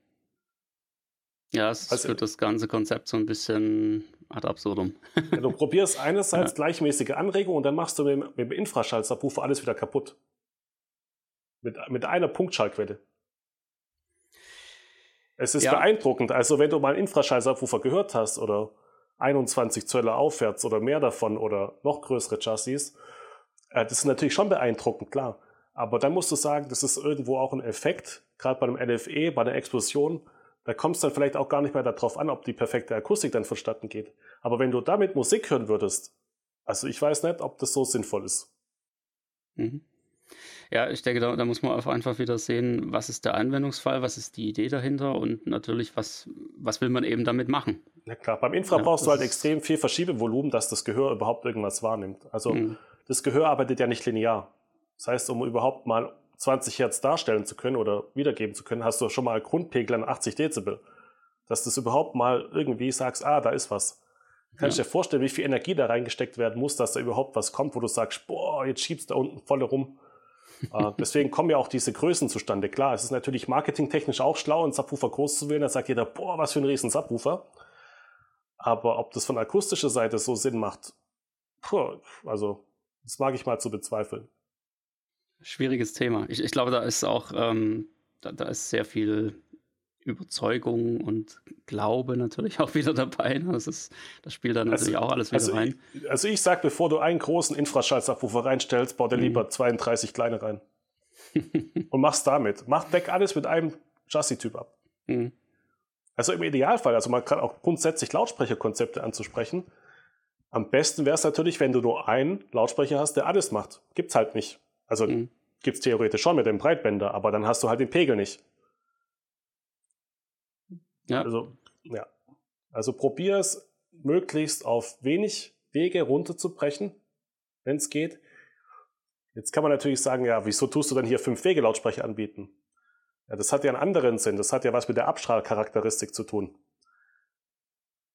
Ja, es also, führt das ganze Konzept so ein bisschen ad absurdum. ja, du probierst einerseits ja. gleichmäßige Anregung und dann machst du mit, mit dem Infraschallsubwoofer alles wieder kaputt. Mit, mit einer Punktschallquelle. Es ist ja. beeindruckend. Also, wenn du mal einen Infraschallsubwoofer gehört hast oder 21 Zöller aufwärts oder mehr davon oder noch größere Chassis, äh, das ist natürlich schon beeindruckend, klar. Aber dann musst du sagen, das ist irgendwo auch ein Effekt, gerade bei einem LFE, bei der Explosion, da kommt es dann vielleicht auch gar nicht mehr darauf an, ob die perfekte Akustik dann vonstatten geht. Aber wenn du damit Musik hören würdest, also ich weiß nicht, ob das so sinnvoll ist. Mhm. Ja, ich denke, da, da, muss man einfach wieder sehen, was ist der Anwendungsfall, was ist die Idee dahinter und natürlich, was, was will man eben damit machen. Ja klar, beim Infra ja, brauchst du halt extrem viel Verschiebevolumen, dass das Gehör überhaupt irgendwas wahrnimmt. Also mhm. das Gehör arbeitet ja nicht linear. Das heißt, um überhaupt mal 20 Hertz darstellen zu können oder wiedergeben zu können, hast du schon mal Grundpegel an 80 Dezibel. Dass du das überhaupt mal irgendwie sagst, ah, da ist was. Kannst du ja. dir vorstellen, wie viel Energie da reingesteckt werden muss, dass da überhaupt was kommt, wo du sagst, boah, jetzt schiebst du da unten voll rum. Äh, deswegen kommen ja auch diese Größen zustande. Klar, es ist natürlich marketingtechnisch auch schlau, einen Subwoofer groß zu wählen. Da sagt jeder, boah, was für ein riesen Subwoofer. Aber ob das von akustischer Seite so Sinn macht, puh, also das mag ich mal zu bezweifeln schwieriges Thema. Ich, ich glaube, da ist auch, ähm, da, da, ist sehr viel Überzeugung und Glaube natürlich auch wieder dabei. Ne? Das, ist, das spielt da natürlich also, auch alles wieder also rein. Ich, also ich sag, bevor du einen großen Infraschallsubwoofer reinstellst, bau dir mhm. lieber 32 kleine rein. und mach's damit. Mach, deck alles mit einem Chassis-Typ ab. Mhm. Also im Idealfall, also man kann auch grundsätzlich Lautsprecherkonzepte anzusprechen. Am besten wäre es natürlich, wenn du nur einen Lautsprecher hast, der alles macht. Gibt's halt nicht. Also mhm. gibt es theoretisch schon mit dem Breitbänder, aber dann hast du halt den Pegel nicht. Ja. Also, ja. Also probier es möglichst auf wenig Wege runterzubrechen, wenn es geht. Jetzt kann man natürlich sagen, ja, wieso tust du dann hier fünf Wege-Lautsprecher anbieten? Ja, das hat ja einen anderen Sinn. Das hat ja was mit der Abstrahlcharakteristik zu tun.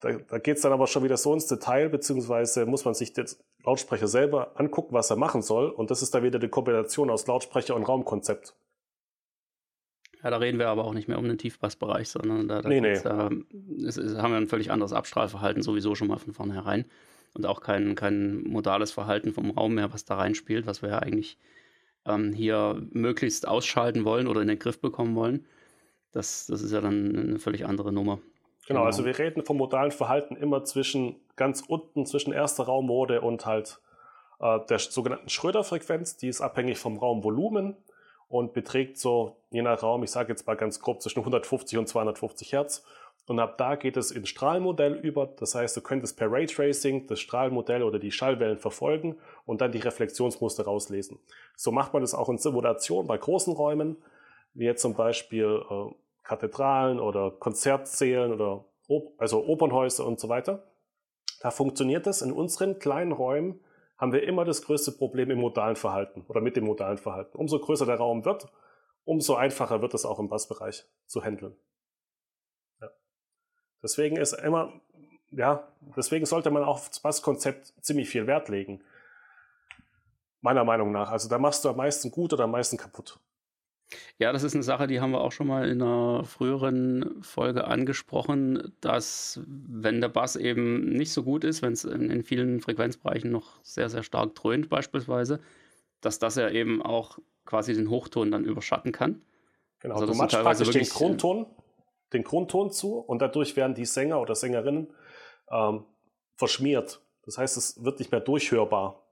Da, da geht es dann aber schon wieder so ins Detail, beziehungsweise muss man sich den Lautsprecher selber angucken, was er machen soll. Und das ist dann wieder die Kombination aus Lautsprecher und Raumkonzept. Ja, da reden wir aber auch nicht mehr um den Tiefbassbereich, sondern da, da, nee, nee. da ist, ist, haben wir ein völlig anderes Abstrahlverhalten sowieso schon mal von vornherein. Und auch kein, kein modales Verhalten vom Raum mehr, was da reinspielt, was wir ja eigentlich ähm, hier möglichst ausschalten wollen oder in den Griff bekommen wollen. Das, das ist ja dann eine völlig andere Nummer. Genau, also genau. wir reden vom modalen Verhalten immer zwischen ganz unten, zwischen erster Raummode und halt äh, der sogenannten Schröder-Frequenz. Die ist abhängig vom Raumvolumen und beträgt so, je nach Raum, ich sage jetzt mal ganz grob, zwischen 150 und 250 Hertz. Und ab da geht es ins Strahlmodell über. Das heißt, du könntest per Raytracing das Strahlmodell oder die Schallwellen verfolgen und dann die Reflexionsmuster rauslesen. So macht man das auch in Simulationen bei großen Räumen, wie jetzt zum Beispiel äh, Kathedralen oder Konzertsälen oder also Opernhäuser und so weiter. Da funktioniert das. In unseren kleinen Räumen haben wir immer das größte Problem im modalen Verhalten oder mit dem modalen Verhalten. Umso größer der Raum wird, umso einfacher wird es auch im Bassbereich zu handeln. Ja. Deswegen ist immer, ja, deswegen sollte man auch aufs Basskonzept ziemlich viel Wert legen. Meiner Meinung nach. Also da machst du am meisten gut oder am meisten kaputt. Ja, das ist eine Sache, die haben wir auch schon mal in einer früheren Folge angesprochen, dass wenn der Bass eben nicht so gut ist, wenn es in, in, vielen Frequenzbereichen noch sehr, sehr stark dröhnt beispielsweise, dass das ja eben auch quasi den Hochton dann überschatten kann. Genau, also du machst praktisch den Grundton, den Grundton zu und dadurch werden die Sänger oder Sängerinnen ähm, verschmiert. Das heißt, es wird nicht mehr durchhörbar.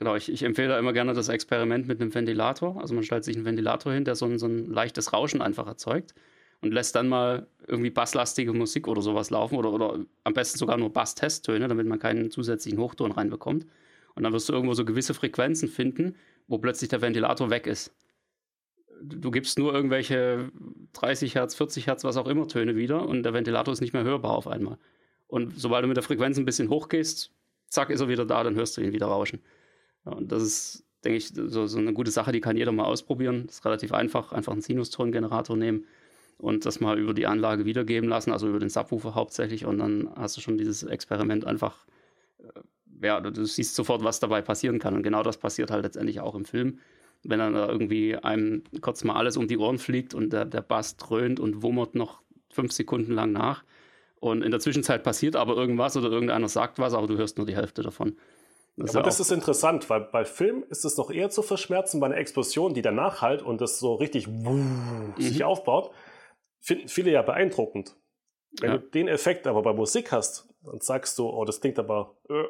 Genau, ich, ich, empfehle da immer gerne das Experiment mit einem Ventilator. Also man stellt sich einen Ventilator hin, der so ein, so ein leichtes Rauschen einfach erzeugt. und lässt dann mal irgendwie basslastige Musik oder sowas laufen oder, oder am besten sogar nur Bass-Testtöne, damit man keinen zusätzlichen Hochton reinbekommt. Und dann wirst du irgendwo so gewisse Frequenzen finden, wo plötzlich der Ventilator weg ist. Du gibst nur irgendwelche 30 Hertz, 40 Hertz, was auch immer Töne wieder und der Ventilator ist nicht mehr hörbar auf einmal. Und sobald du mit der Frequenz ein bisschen hochgehst, zack, ist er wieder da, dann hörst du ihn wieder rauschen. Ja, und das ist, denke ich, so, so, eine gute Sache, die kann jeder mal ausprobieren. Das ist relativ einfach. Einfach einen Sinustongenerator nehmen und das mal über die Anlage wiedergeben lassen, also über den Subwoofer hauptsächlich. Und dann hast du schon dieses Experiment einfach, äh, ja, du siehst sofort, was dabei passieren kann. Und genau das passiert halt letztendlich auch im Film. Wenn dann da irgendwie einem kurz mal alles um die Ohren fliegt und der, der Bass dröhnt und wummert noch fünf Sekunden lang nach. Und in der Zwischenzeit passiert aber irgendwas oder irgendeiner sagt was, aber du hörst nur die Hälfte davon. Das aber das ist interessant, weil bei Film ist es noch eher zu verschmerzen bei einer Explosion, die danach halt und das so richtig mhm. sich aufbaut finden viele ja beeindruckend. Wenn ja. du den Effekt aber bei Musik hast, dann sagst du, oh, das klingt aber äh,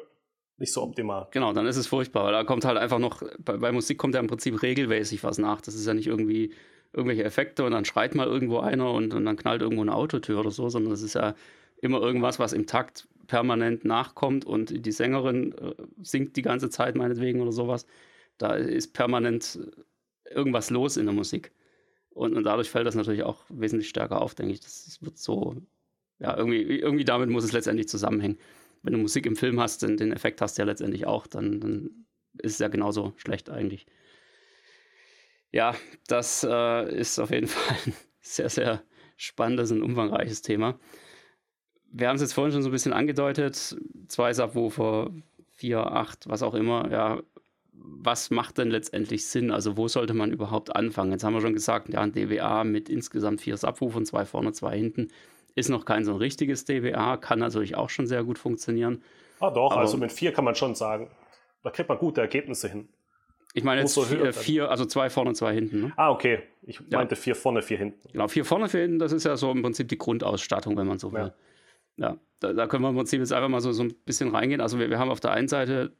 nicht so optimal. Genau, dann ist es furchtbar, weil da kommt halt einfach noch, bei, bei, Musik kommt ja im Prinzip regelmäßig was nach. Das ist ja nicht irgendwie irgendwelche Effekte und dann schreit mal irgendwo einer und, und dann knallt irgendwo eine Autotür oder so, sondern das ist ja immer irgendwas, was im Takt permanent nachkommt und die Sängerin äh, singt die ganze Zeit meinetwegen oder sowas. Da ist permanent irgendwas los in der Musik. Und, und dadurch fällt das natürlich auch wesentlich stärker auf, denke ich. Das, das wird so, ja, irgendwie, irgendwie damit muss es letztendlich zusammenhängen. Wenn du Musik im Film hast, den, den Effekt hast du ja letztendlich auch, dann, dann ist es ja genauso schlecht eigentlich. Ja, das äh, ist auf jeden Fall ein sehr, sehr spannendes und umfangreiches Thema. Wir haben es jetzt vorhin schon so ein bisschen angedeutet. Zwei Subwoofer, vier, acht, was auch immer. Ja, was macht denn letztendlich Sinn? Also wo sollte man überhaupt anfangen? Jetzt haben wir schon gesagt, ja, ein DWA mit insgesamt vier Subwoofern, zwei vorne, zwei hinten, ist noch kein so ein richtiges DWA, kann natürlich auch schon sehr gut funktionieren. Ah doch, Aber also mit vier kann man schon sagen, da kriegt man gute Ergebnisse hin. Ich meine jetzt vier, vier, also zwei vorne, zwei hinten. Ne? Ah, okay. Ich meinte ja. vier vorne, vier hinten. Genau, vier vorne, vier hinten, das ist ja so im Prinzip die Grundausstattung, wenn man so will. Ja, ja da, da, können wir im Prinzip jetzt einfach mal so, so ein bisschen reingehen. Also wir, wir haben auf der einen Seite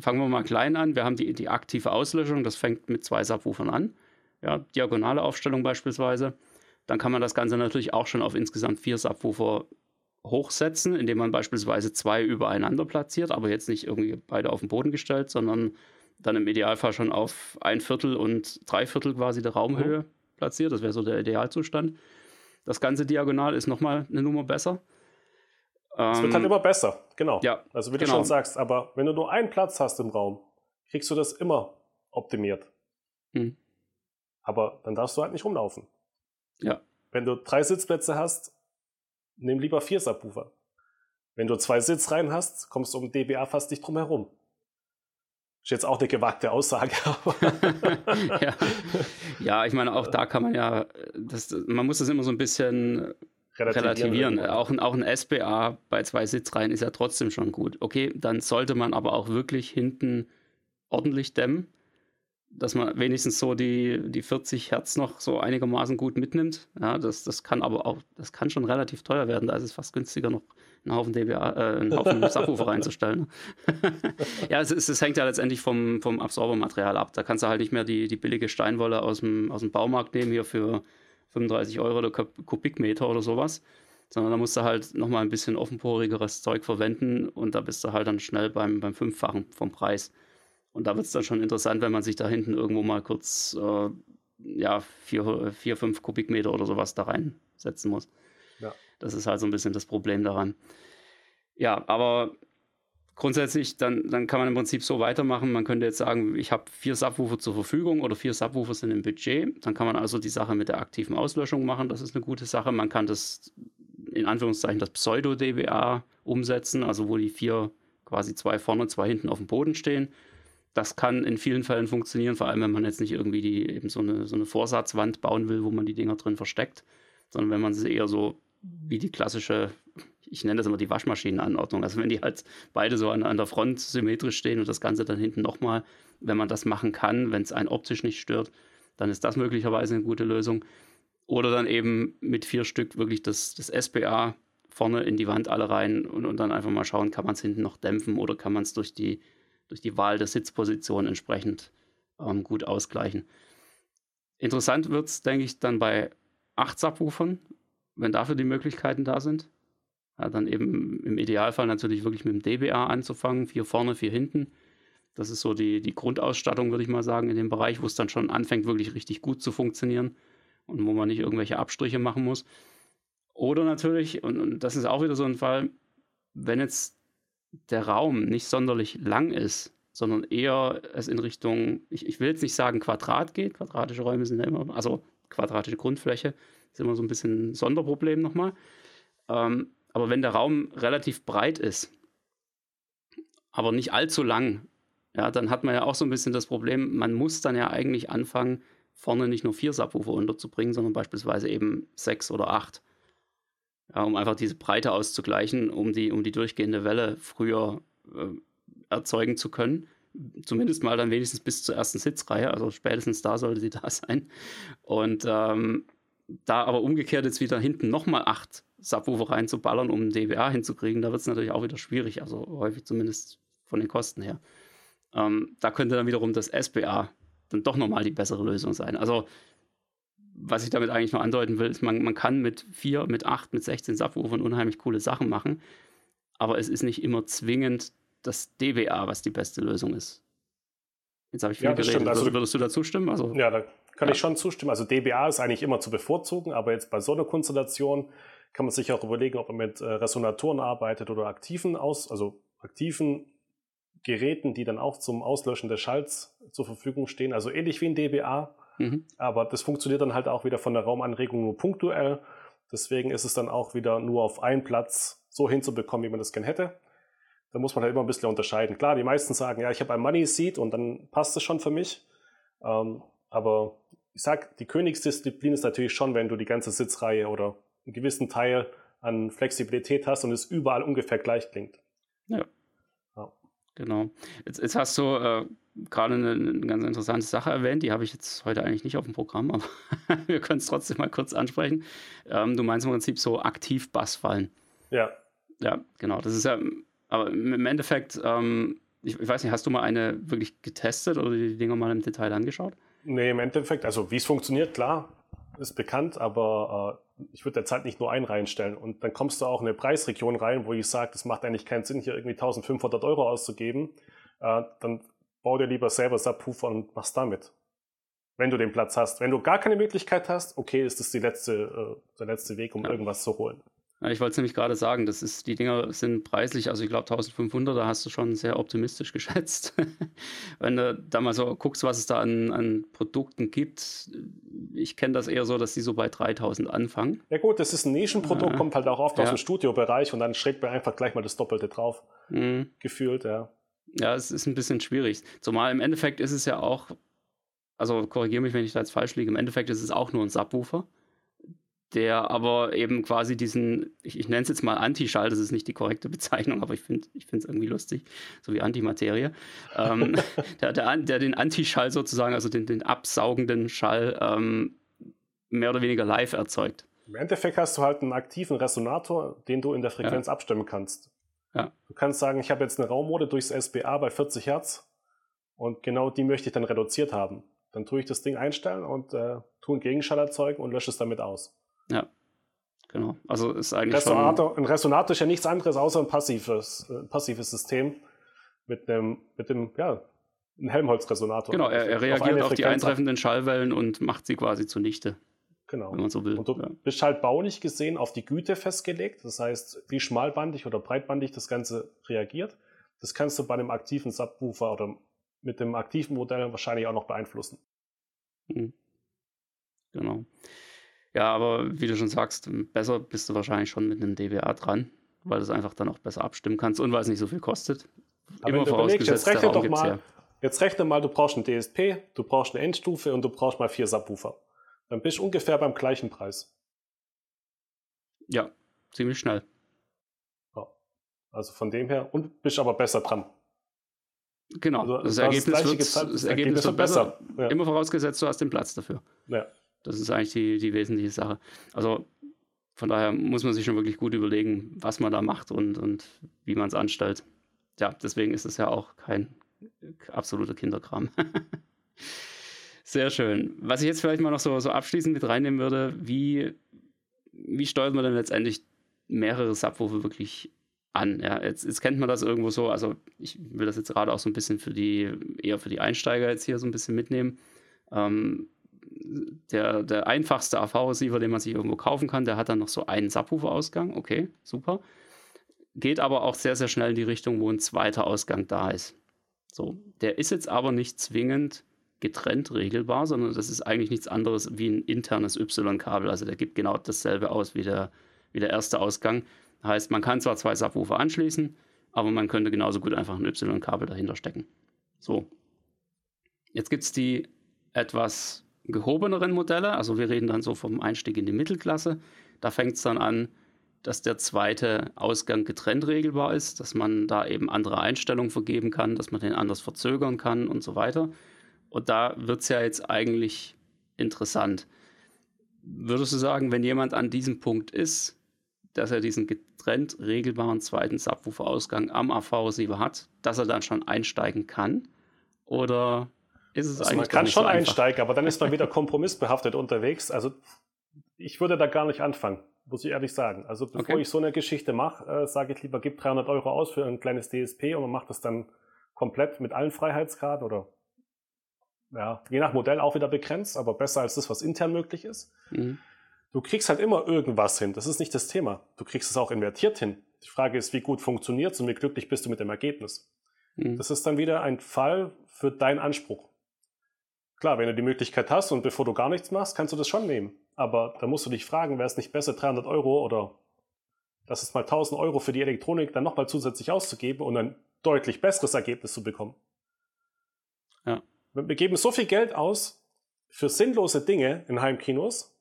fangen wir mal klein an. Wir haben die, die aktive Auslöschung, das fängt mit zwei Subwoofern an. Ja, diagonale Aufstellung beispielsweise. Dann kann man das Ganze natürlich auch schon auf insgesamt vier Subwoofer hochsetzen, indem man beispielsweise zwei übereinander platziert, aber jetzt nicht irgendwie beide auf den Boden gestellt, sondern dann im Idealfall schon auf ein Viertel und drei Viertel quasi der Raumhöhe mhm. platziert. Das wäre so der Idealzustand. Das ganze diagonal ist nochmal eine Nummer besser. Es wird halt ähm, immer besser, genau. Ja, also wie genau. du schon sagst, aber wenn du nur einen Platz hast im Raum, kriegst du das immer optimiert. Hm. Aber dann darfst du halt nicht rumlaufen. Ja. Wenn du drei Sitzplätze hast, nimm lieber vier Subwoofer. Wenn du zwei Sitzreihen hast, kommst du um dBA fast nicht drum herum. Ist jetzt auch eine gewagte Aussage. ja. ja, ich meine, auch da kann man ja, das, man muss das immer so ein bisschen relativieren. Auch, auch ein SBA bei zwei Sitzreihen ist ja trotzdem schon gut. Okay, dann sollte man aber auch wirklich hinten ordentlich dämmen, dass man wenigstens so die, die 40 Hertz noch so einigermaßen gut mitnimmt. Ja, das, das kann aber auch, das kann schon relativ teuer werden. Da ist es fast günstiger, noch einen Haufen DBA, äh, einen Haufen Subwoofer reinzustellen. ja, es, es, es, hängt ja letztendlich vom, vom Absorbermaterial ab. Da kannst du halt nicht mehr die, die billige Steinwolle aus dem, aus dem Baumarkt nehmen hier für 35 Euro der Kubikmeter oder sowas, sondern da musst du halt nochmal ein bisschen offenporigeres Zeug verwenden und da bist du halt dann schnell beim, beim Fünffachen vom Preis. Und da wird es dann schon interessant, wenn man sich da hinten irgendwo mal kurz äh, ja, vier, vier, fünf Kubikmeter oder sowas da reinsetzen muss. Ja. Das ist halt so ein bisschen das Problem daran. Ja, aber grundsätzlich, dann, dann kann man im Prinzip so weitermachen. Man könnte jetzt sagen, ich habe vier Subwoofer zur Verfügung oder vier Subwoofer sind im Budget. Dann kann man also die Sache mit der aktiven Auslöschung machen. Das ist eine gute Sache. Man kann das in Anführungszeichen das Pseudo-DBA umsetzen, also wo die vier quasi zwei vorne, zwei hinten auf dem Boden stehen. Das kann in vielen Fällen funktionieren, vor allem wenn man jetzt nicht irgendwie die, eben so eine, so eine Vorsatzwand bauen will, wo man die Dinger drin versteckt, sondern wenn man sie eher so wie die klassische ich nenne das immer die Waschmaschinenanordnung. Also wenn die halt beide so an, an der Front symmetrisch stehen und das Ganze dann hinten nochmal, wenn man das machen kann, wenn es einen optisch nicht stört, dann ist das möglicherweise eine gute Lösung. Oder dann eben mit vier Stück wirklich das, das SPA vorne in die Wand alle rein und, und dann einfach mal schauen, kann man es hinten noch dämpfen oder kann man es durch die, durch die Wahl der Sitzposition entsprechend ähm, gut ausgleichen. Interessant wird es, denke ich, dann bei 8 Subwoofern, wenn dafür die Möglichkeiten da sind. Ja, dann eben im Idealfall natürlich wirklich mit dem DBA anzufangen, vier vorne, vier hinten. Das ist so die, die Grundausstattung, würde ich mal sagen, in dem Bereich, wo es dann schon anfängt, wirklich richtig gut zu funktionieren und wo man nicht irgendwelche Abstriche machen muss. Oder natürlich, und, und das ist auch wieder so ein Fall, wenn jetzt der Raum nicht sonderlich lang ist, sondern eher es in Richtung, ich, ich will jetzt nicht sagen Quadrat geht, quadratische Räume sind ja immer, also quadratische Grundfläche ist immer so ein bisschen ein Sonderproblem nochmal. Ähm, aber wenn der Raum relativ breit ist, aber nicht allzu lang, ja, dann hat man ja auch so ein bisschen das Problem, man muss dann ja eigentlich anfangen, vorne nicht nur vier Subwoofer unterzubringen, sondern beispielsweise eben sechs oder acht. Ja, um einfach diese Breite auszugleichen, um die, um die durchgehende Welle früher äh, erzeugen zu können. Zumindest mal dann wenigstens bis zur ersten Sitzreihe, also spätestens da sollte sie da sein. Und ähm, da aber umgekehrt jetzt wieder hinten nochmal acht Subwoofer reinzuballern, um ein DWA hinzukriegen, da wird es natürlich auch wieder schwierig, also häufig zumindest von den Kosten her. Ähm, da könnte dann wiederum das SBA dann doch nochmal die bessere Lösung sein. Also, was ich damit eigentlich nur andeuten will, ist, man, man kann mit 4, mit 8, mit 16 Subwoofern unheimlich coole Sachen machen, aber es ist nicht immer zwingend das DWA, was die beste Lösung ist. Jetzt habe ich viel ja, geredet. Stimmt. Also, Würdest du dazu stimmen? Also, ja, da kann ja. ich schon zustimmen. Also DBA ist eigentlich immer zu bevorzugen, aber jetzt bei so einer Konstellation kann man sich auch überlegen, ob man mit äh, Resonatoren arbeitet oder aktiven aus, also aktiven Geräten, die dann auch zum Auslöschen des Schalls zur Verfügung stehen. Also ähnlich wie ein DBA, mhm. aber das funktioniert dann halt auch wieder von der Raumanregung nur punktuell. Deswegen ist es dann auch wieder nur auf einen Platz so hinzubekommen, wie man das gerne hätte. Da muss man halt immer ein bisschen unterscheiden. Klar, die meisten sagen, ja, ich habe ein Money Seat und dann passt es schon für mich. Ähm, aber ich sag, die Königsdisziplin ist natürlich schon, wenn du die ganze Sitzreihe oder einen gewissen Teil an Flexibilität hast und es überall ungefähr gleich klingt. Ja. ja. Genau. Jetzt, jetzt, hast du äh, gerade eine, eine, ganz interessante Sache erwähnt, die habe ich jetzt heute eigentlich nicht auf dem Programm, aber wir können es trotzdem mal kurz ansprechen. Ähm, du meinst im Prinzip so aktiv Bassfallen. Ja. Ja, genau. Das ist ja, aber im Endeffekt, ähm, ich, ich, weiß nicht, hast du mal eine wirklich getestet oder die Dinger mal im Detail angeschaut? Nee, im Endeffekt, also wie es funktioniert, klar, ist bekannt, aber äh, ich würde derzeit nicht nur einen reinstellen. Und dann kommst du auch in eine Preisregion rein, wo ich sage, es macht eigentlich keinen Sinn, hier irgendwie 1500 Euro auszugeben. Äh, dann bau dir lieber selber Subwoofer und mach's damit. Wenn du den Platz hast. Wenn du gar keine Möglichkeit hast, okay, ist das die letzte, äh, der letzte Weg, um ja. irgendwas zu holen. Ich wollte es nämlich gerade sagen, das ist, die Dinger sind preislich, also ich glaube 1500, da hast du schon sehr optimistisch geschätzt. Wenn du da mal so guckst, was es da an, an Produkten gibt, ich kenne das eher so, dass die so bei 3000 anfangen. Ja gut, das ist ein Nischenprodukt, ja. kommt halt auch oft ja. aus dem Studiobereich und dann schlägt man einfach gleich mal das Doppelte drauf. Mhm. Gefühlt, ja. Ja, es ist ein bisschen schwierig. Zumal im Endeffekt ist es ja auch, also korrigiere mich, wenn ich da jetzt falsch liege, im Endeffekt ist es auch nur ein Subwoofer der aber eben quasi diesen, ich, ich nenne es jetzt mal Antischall, das ist nicht die korrekte Bezeichnung, aber ich finde ich es irgendwie lustig, so wie Antimaterie, ähm, der, der, der, den Antischall sozusagen, also den, den absaugenden Schall ähm, mehr oder weniger live erzeugt. Im Endeffekt hast du halt einen aktiven Resonator, den du in der Frequenz ja. abstimmen kannst. Ja. Du kannst sagen, ich habe jetzt eine Raummode durchs SBA bei 40 Hertz und genau die möchte ich dann reduziert haben. Dann tue ich das Ding einstellen und äh, tue einen Gegenschall erzeugen und lösche es damit aus. Ja. Genau. Also ist eigentlich Resonator, schon... Ein Resonator ist ja nichts anderes außer ein passives, äh, passives System mit einem, mit dem, ja, ein Helmholtz-Resonator. Genau, er, er reagiert auf, auf die eintreffenden Schallwellen und macht sie quasi zunichte. Genau. Wenn man so will. Und du ja. bist halt baulich gesehen auf die Güte festgelegt. Das heißt, wie schmalbandig oder breitbandig das Ganze reagiert. Das kannst du bei einem aktiven Subwoofer oder mit dem aktiven Modell wahrscheinlich auch noch beeinflussen. Mhm. Genau. Ja, aber wie du schon sagst, besser bist du wahrscheinlich schon mit einem DWA dran, weil du es einfach dann auch besser abstimmen kannst und weil es nicht so viel kostet. Aber Immer vorausgesetzt, jetzt rechne doch mal, jetzt rechne mal, du brauchst ein DSP, du brauchst eine Endstufe und du brauchst mal vier Subwoofer. Dann bist du ungefähr beim gleichen Preis. Ja, ziemlich schnell. Ja. Also von dem her, und bist aber besser dran. Genau, also das, Ergebnis wird, das, Ergebnis, Ergebnis wird besser. besser. Ja. Immer vorausgesetzt, du hast den Platz dafür. Ja. Das ist eigentlich die, die wesentliche Sache. Also von daher muss man sich schon wirklich gut überlegen, was man da macht und, und wie man es anstellt. Ja, deswegen ist es ja auch kein absoluter Kinderkram. Sehr schön. Was ich jetzt vielleicht mal noch so, so abschließend mit reinnehmen würde, wie, wie steuert man denn letztendlich mehrere Subwoofer wirklich an? Ja, jetzt, jetzt kennt man das irgendwo so, also ich will das jetzt gerade auch so ein bisschen für die, eher für die Einsteiger jetzt hier so ein bisschen mitnehmen. Ähm, der, der einfachste AV-Receiver, den man sich irgendwo kaufen kann, der hat dann noch so einen Subwoofer-Ausgang. Okay, super. Geht aber auch sehr, sehr schnell in die Richtung, wo ein zweiter Ausgang da ist. So, der ist jetzt aber nicht zwingend getrennt regelbar, sondern das ist eigentlich nichts anderes wie ein internes Y-Kabel. Also der gibt genau dasselbe aus wie der, wie der erste Ausgang. Heißt, man kann zwar zwei Subwoofer anschließen, aber man könnte genauso gut einfach ein Y-Kabel dahinter stecken. So. Jetzt gibt es die etwas gehobeneren Modelle, also wir reden dann so vom Einstieg in die Mittelklasse. Da fängt es dann an, dass der zweite Ausgang getrennt regelbar ist, dass man da eben andere Einstellungen vergeben kann, dass man den anders verzögern kann und so weiter. Und da wird es ja jetzt eigentlich interessant. Würdest du sagen, wenn jemand an diesem Punkt ist, dass er diesen getrennt regelbaren zweiten Subwoofer-Ausgang am AV-Receiver hat, dass er dann schon einsteigen kann? Oder ist es also eigentlich Man kann schon so einsteigen, aber dann ist man wieder kompromissbehaftet unterwegs. Also ich würde da gar nicht anfangen, muss ich ehrlich sagen. Also bevor okay. ich so eine Geschichte mache, äh, sage ich lieber, gib 300 Euro aus für ein kleines DSP und man macht das dann komplett mit allen Freiheitsgraden oder ja, je nach Modell auch wieder begrenzt, aber besser als das, was intern möglich ist. Mhm. Du kriegst halt immer irgendwas hin. Das ist nicht das Thema. Du kriegst es auch invertiert hin. Die Frage ist, wie gut funktioniert es und wie glücklich bist du mit dem Ergebnis. Mhm. Das ist dann wieder ein Fall für deinen Anspruch. Klar, wenn du die Möglichkeit hast und bevor du gar nichts machst, kannst du das schon nehmen. Aber da musst du dich fragen, wäre es nicht besser, 300 Euro oder das ist mal 1000 Euro für die Elektronik dann nochmal zusätzlich auszugeben und ein deutlich besseres Ergebnis zu bekommen. Ja. Wir geben so viel Geld aus für sinnlose Dinge in Heimkinos,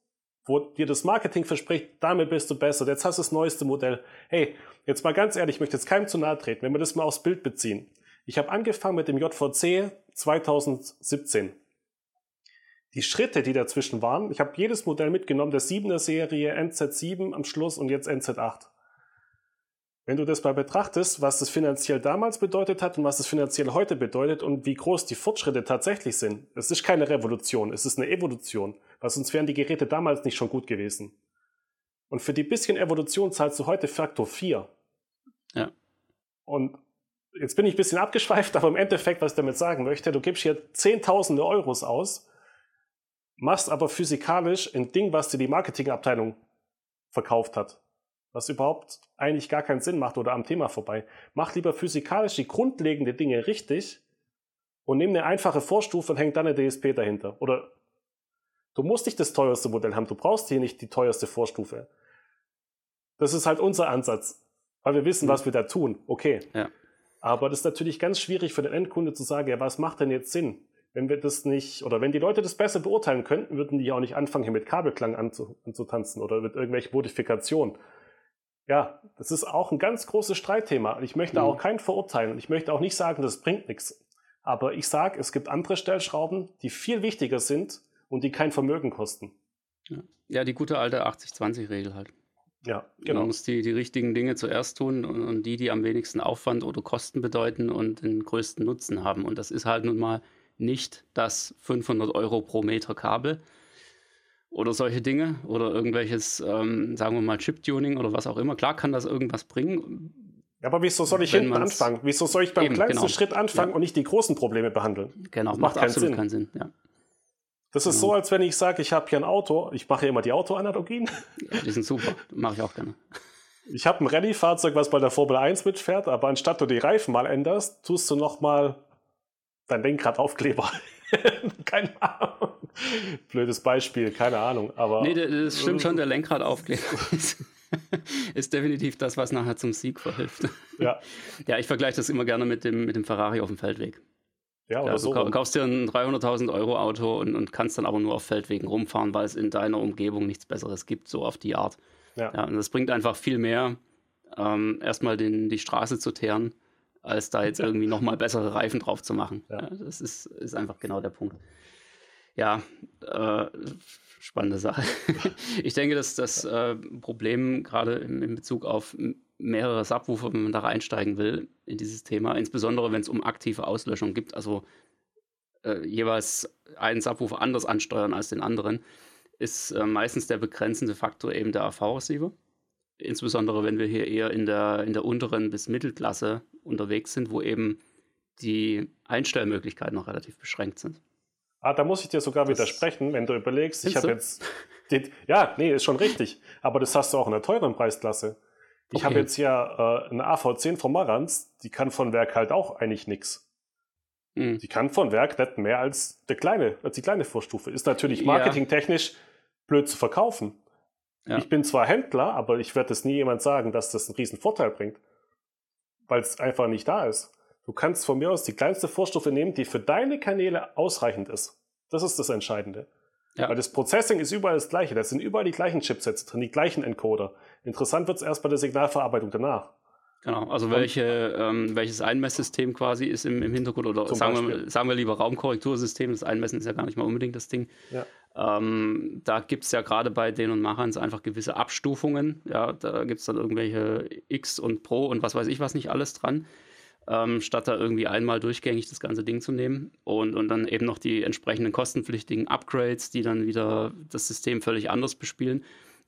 wo dir das Marketing verspricht, damit bist du besser, jetzt hast du das neueste Modell. Hey, jetzt mal ganz ehrlich, ich möchte jetzt keinem zu nahe treten, wenn wir das mal aufs Bild beziehen. Ich habe angefangen mit dem JVC 2017 die Schritte, die dazwischen waren, ich habe jedes Modell mitgenommen, der 7er Serie, NZ7 am Schluss und jetzt NZ8. Wenn du das mal betrachtest, was das finanziell damals bedeutet hat und was es finanziell heute bedeutet und wie groß die Fortschritte tatsächlich sind, es ist keine Revolution, es ist eine Evolution, weil sonst wären die Geräte damals nicht schon gut gewesen. Und für die bisschen Evolution zahlst du heute Faktor 4. Ja. Und jetzt bin ich ein bisschen abgeschweift, aber im Endeffekt, was ich damit sagen möchte, du gibst hier Zehntausende Euros aus machst aber physikalisch ein Ding, was dir die Marketingabteilung verkauft hat. Was überhaupt eigentlich gar keinen Sinn macht oder am Thema vorbei. Mach lieber physikalisch die grundlegenden Dinge richtig und nimm eine einfache Vorstufe und häng dann eine DSP dahinter. Oder du musst nicht das teuerste Modell haben, du brauchst hier nicht die teuerste Vorstufe. Das ist halt unser Ansatz, weil wir wissen, mhm. was wir da tun. Okay. Ja. Aber das ist natürlich ganz schwierig für den Endkunde zu sagen, ja, was macht denn jetzt Sinn? Wenn wir das nicht, oder wenn die Leute das besser beurteilen könnten, würden die auch nicht anfangen, hier mit Kabelklang anzutanzen oder mit irgendwelchen Modifikationen. Ja, das ist auch ein ganz großes Streitthema. Ich möchte mhm. auch keinen verurteilen. Ich möchte auch nicht sagen, das bringt nichts. Aber ich sage, es gibt andere Stellschrauben, die viel wichtiger sind und die kein Vermögen kosten. Ja, die gute alte 80-20-Regel halt. Ja, genau. Man muss die, die richtigen Dinge zuerst tun und, und, die, die am wenigsten Aufwand oder Kosten bedeuten und den größten Nutzen haben. Und das ist halt nun mal nicht das 500 Euro pro Meter Kabel oder solche Dinge oder irgendwelches, ähm, sagen wir mal, Chip-Tuning oder was auch immer. Klar kann das irgendwas bringen. Ja, aber wieso soll ich hinten anfangen? Wieso soll ich beim eben, kleinsten genau. Schritt anfangen ja. und nicht die großen Probleme behandeln? Genau, das macht, macht absolut keinen Sinn. Keinen Sinn ja. Das ist genau. so, als wenn ich sage, ich habe hier ein Auto. Ich mache immer die Autoanalogien. Ja, die sind super. Mache ich auch gerne. Ich habe ein Rallye-Fahrzeug, was bei der Formel 1 mitfährt, aber anstatt du die Reifen mal änderst, tust du nochmal dein Lenkradaufkleber. keine Ahnung. Blödes Beispiel, keine Ahnung. Aber nee, das stimmt schon, der Lenkradaufkleber ist, ist definitiv das, was nachher zum Sieg verhilft. Ja. Ja, ich vergleiche das immer gerne mit dem, mit dem Ferrari auf dem Feldweg. Ja, oder ja, so. Du kaufst dir ein 300.000 Euro Auto und, und kannst dann aber nur auf Feldwegen rumfahren, weil es in deiner Umgebung nichts Besseres gibt, so auf die Art. Ja. ja und das bringt einfach viel mehr, ähm, erstmal den, die Straße zu teeren als da jetzt irgendwie nochmal bessere Reifen drauf zu machen. Ja. Das ist, ist einfach genau der Punkt. Ja, äh, spannende Sache. ich denke, dass das äh, Problem gerade in, in, Bezug auf mehrere Subwoofer, wenn man da reinsteigen will in dieses Thema, insbesondere wenn es um aktive Auslöschung geht, also äh, jeweils einen Subwoofer anders ansteuern als den anderen, ist äh, meistens der begrenzende Faktor eben der AV-Receiver. Insbesondere wenn wir hier eher in der, in der unteren bis Mittelklasse unterwegs sind, wo eben die Einstellmöglichkeiten noch relativ beschränkt sind. Ah, da muss ich dir sogar das widersprechen, wenn du überlegst, ich habe jetzt. Die, ja, nee, ist schon richtig. Aber das hast du auch in der teuren Preisklasse. Ich okay. habe jetzt ja äh, eine AV10 von Marantz, die kann von Werk halt auch eigentlich nichts. Mhm. Die kann von Werk nicht mehr als der kleine, als die kleine Vorstufe. Ist natürlich marketingtechnisch ja. blöd zu verkaufen. Ja. Ich bin zwar Händler, aber ich werde es nie jemand sagen, dass das einen riesen Vorteil bringt. Weil es einfach nicht da ist. Du kannst von mir aus die kleinste Vorstufe nehmen, die für deine Kanäle ausreichend ist. Das ist das Entscheidende. Ja. Weil das Processing ist überall das gleiche. Da sind überall die gleichen Chipsets drin, die gleichen Encoder. Interessant wird es erst bei der Signalverarbeitung danach. Genau, also welche, ähm, welches Einmesssystem quasi ist im, im Hintergrund oder sagen wir, sagen wir, lieber Raumkorrektursystem, das Einmessen ist ja gar nicht mal unbedingt das Ding. Ja. Ähm, da gibt es ja gerade bei den und Machans einfach gewisse Abstufungen. Ja, da gibt es dann irgendwelche X und Pro und was weiß ich was nicht alles dran ähm, statt da irgendwie einmal durchgängig das ganze Ding zu nehmen. Und, und dann eben noch die entsprechenden kostenpflichtigen Upgrades, die dann wieder das System völlig anders bespielen.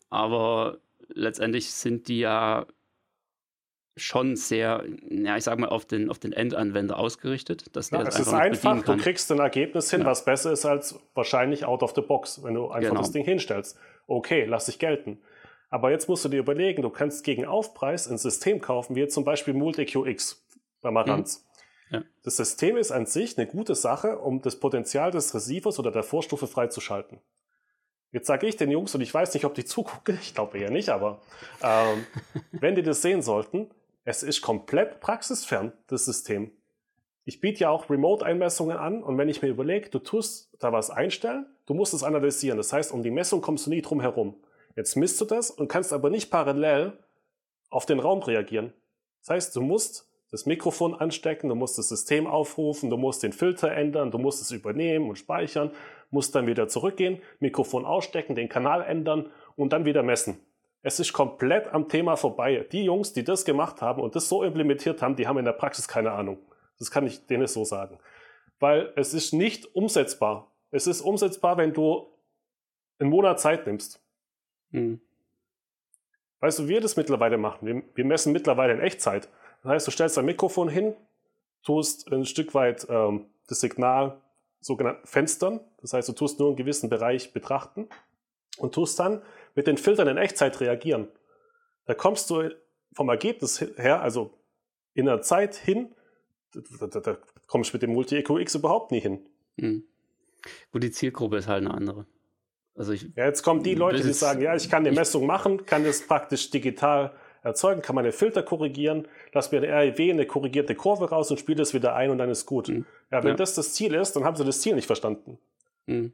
Aber letztendlich sind die ja schon sehr, ja, ich sag mal, auf den, auf den Endanwender ausgerichtet. Dass der ja, es ist einfach, du kriegst ein Ergebnis hin, ja. was besser ist als wahrscheinlich out of the box, wenn du einfach genau. das Ding hinstellst. Okay, lass dich gelten. Aber jetzt musst du dir überlegen, du kannst gegen Aufpreis ein System kaufen, wie jetzt zum Beispiel MultiQX bei Marantz. Mhm. Ja. Das System ist an sich eine gute Sache, um das Potenzial des Receivers oder der Vorstufe freizuschalten. Jetzt sage ich den Jungs, und ich weiß nicht, ob die zugucken, ich glaube eher nicht, aber ähm, wenn die das sehen sollten, es ist komplett praxisfern, das System. Ich biete ja auch Remote-Einmessungen an und wenn ich mir überlege, du tust da was einstellen, du musst es analysieren. Das heißt, um die Messung kommst du nie drum herum. Jetzt misst du das und kannst aber nicht parallel auf den Raum reagieren. Das heißt, du musst das Mikrofon anstecken, du musst das System aufrufen, du musst den Filter ändern, du musst es übernehmen und speichern, musst dann wieder zurückgehen, Mikrofon ausstecken, den Kanal ändern und dann wieder messen. Es ist komplett am Thema vorbei. Die Jungs, die das gemacht haben und das so implementiert haben, die haben in der Praxis keine Ahnung. Das kann ich denen so sagen. Weil es ist nicht umsetzbar. Es ist umsetzbar, wenn du einen Monat Zeit nimmst. Mhm. Weißt du, wie wir das mittlerweile machen? Wir, wir messen mittlerweile in Echtzeit. Das heißt, du stellst dein Mikrofon hin, tust ein Stück weit ähm, das Signal sogenannten Fenstern. Das heißt, du tust nur einen gewissen Bereich betrachten und tust dann mit den Filtern in Echtzeit reagieren. Da kommst du vom Ergebnis her, also in der Zeit hin, da, da, da kommst du mit dem Multi-Eco X überhaupt nie hin. Mhm. Gut, die Zielgruppe ist halt eine andere. Also ich, ja, jetzt kommen die Leute, die sagen, ja, ich kann die Messung machen, kann das praktisch digital erzeugen, kann man den Filter korrigieren, lass mir eine REW, eine korrigierte Kurve raus und spiele das wieder ein und dann ist gut. Mhm. Ja, wenn ja. das das Ziel ist, dann haben sie das Ziel nicht verstanden. Mhm.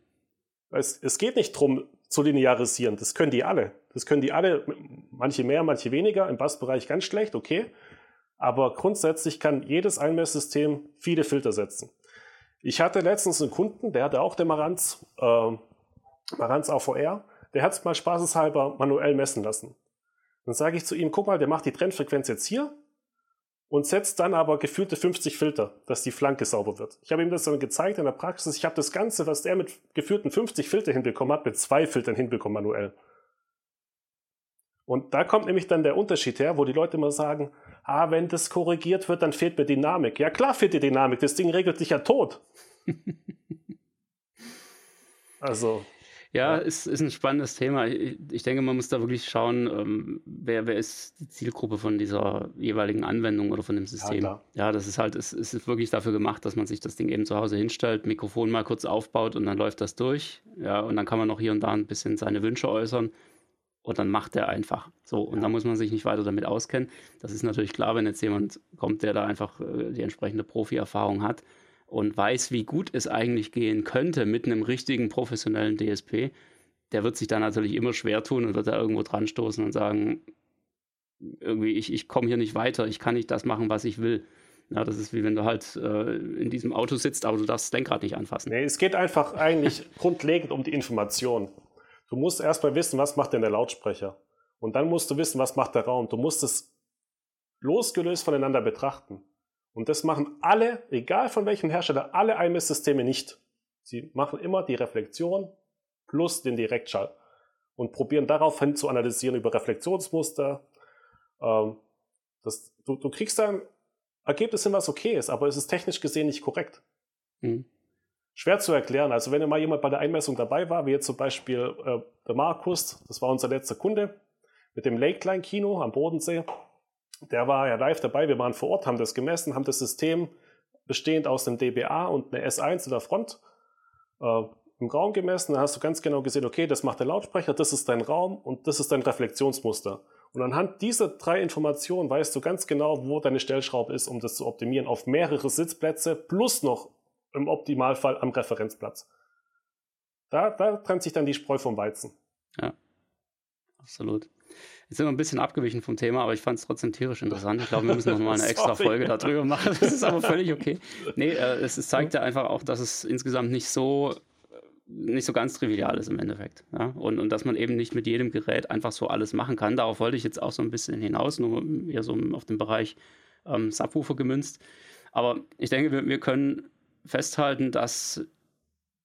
Es, es geht nicht darum, zu linearisieren. Das können die alle. Das können die alle, manche mehr, manche weniger, im Bassbereich ganz schlecht, okay. Aber grundsätzlich kann jedes Einmesssystem viele Filter setzen. Ich hatte letztens einen Kunden, der hatte auch den Marantz, äh, Marantz AVR, der hat es mal spaßeshalber manuell messen lassen. Dann sage ich zu ihm, guck mal, der macht die Trennfrequenz jetzt hier und setzt dann aber gefühlte 50 Filter, dass die Flanke sauber wird. Ich habe ihm das dann gezeigt in der Praxis. Ich habe das Ganze, was er mit geführten 50 Filter hinbekommen hat, mit zwei Filtern hinbekommen manuell. Und da kommt nämlich dann der Unterschied her, wo die Leute immer sagen, ah, wenn das korrigiert wird, dann fehlt mir Dynamik. Ja klar fehlt dir Dynamik, das Ding regelt sich ja tot. also. Ja, ist, ist ein spannendes Thema. Ich, ich denke, man muss da wirklich schauen, ähm, wer, wer ist die Zielgruppe von dieser jeweiligen Anwendung oder von dem System. Ja, ja das ist halt, es, es ist wirklich dafür gemacht, dass man sich das Ding eben zu Hause hinstellt, Mikrofon mal kurz aufbaut und dann läuft das durch. Ja, und dann kann man noch hier und da ein bisschen seine Wünsche äußern. Und dann macht er einfach. So, und ja. da muss man sich nicht weiter damit auskennen. Das ist natürlich klar, wenn jetzt jemand kommt, der da einfach äh, die entsprechende Profi-Erfahrung hat und weiß, wie gut es eigentlich gehen könnte mit einem richtigen professionellen DSP, der wird sich da natürlich immer schwer tun und wird da irgendwo dran stoßen und sagen, irgendwie, ich, ich komme hier nicht weiter, ich kann nicht das machen, was ich will. Ja, das ist wie wenn du halt äh, in diesem Auto sitzt, aber du darfst das Lenkrad nicht anfassen. Nee, es geht einfach eigentlich grundlegend um die Information. Du musst erstmal wissen, was macht denn der Lautsprecher. Und dann musst du wissen, was macht der Raum. Du musst es losgelöst voneinander betrachten. Und das machen alle, egal von welchem Hersteller, alle IMS-Systeme nicht. Sie machen immer die Reflexion plus den Direktschall und probieren daraufhin zu analysieren über Reflexionsmuster. Ähm, das, du, du kriegst dann Ergebnis hin, was okay ist, aber es ist technisch gesehen nicht korrekt. Mhm. Schwer zu erklären. Also wenn mal jemand bei der Einmessung dabei war, wie jetzt zum Beispiel äh, der Markus, das war unser letzter Kunde, mit dem Lakeline Kino am Bodensee, der war ja live dabei. Wir waren vor Ort, haben das gemessen, haben das System bestehend aus einem DBA und einer S1 in der Front äh, im Raum gemessen. Da hast du ganz genau gesehen, okay, das macht der Lautsprecher, das ist dein Raum und das ist dein Reflexionsmuster. Und anhand dieser drei Informationen weißt du ganz genau, wo deine Stellschraube ist, um das zu optimieren auf mehrere Sitzplätze plus noch im Optimalfall am Referenzplatz. Da, da trennt sich dann die Spreu vom Weizen. Ja, absolut. Jetzt sind wir ein bisschen abgewichen vom Thema, aber ich fand es trotzdem tierisch interessant. Ich glaube, wir müssen noch mal eine extra Folge darüber machen. Das ist aber völlig okay. Nee, äh, es, es, zeigt ja einfach auch, dass es insgesamt nicht so nicht so ganz trivial ist im Endeffekt. Ja? Und, und dass man eben nicht mit jedem Gerät einfach so alles machen kann. Darauf wollte ich jetzt auch so ein bisschen hinaus, nur eher so auf den Bereich ähm, Subwoofer gemünzt. Aber ich denke, wir, wir können festhalten, dass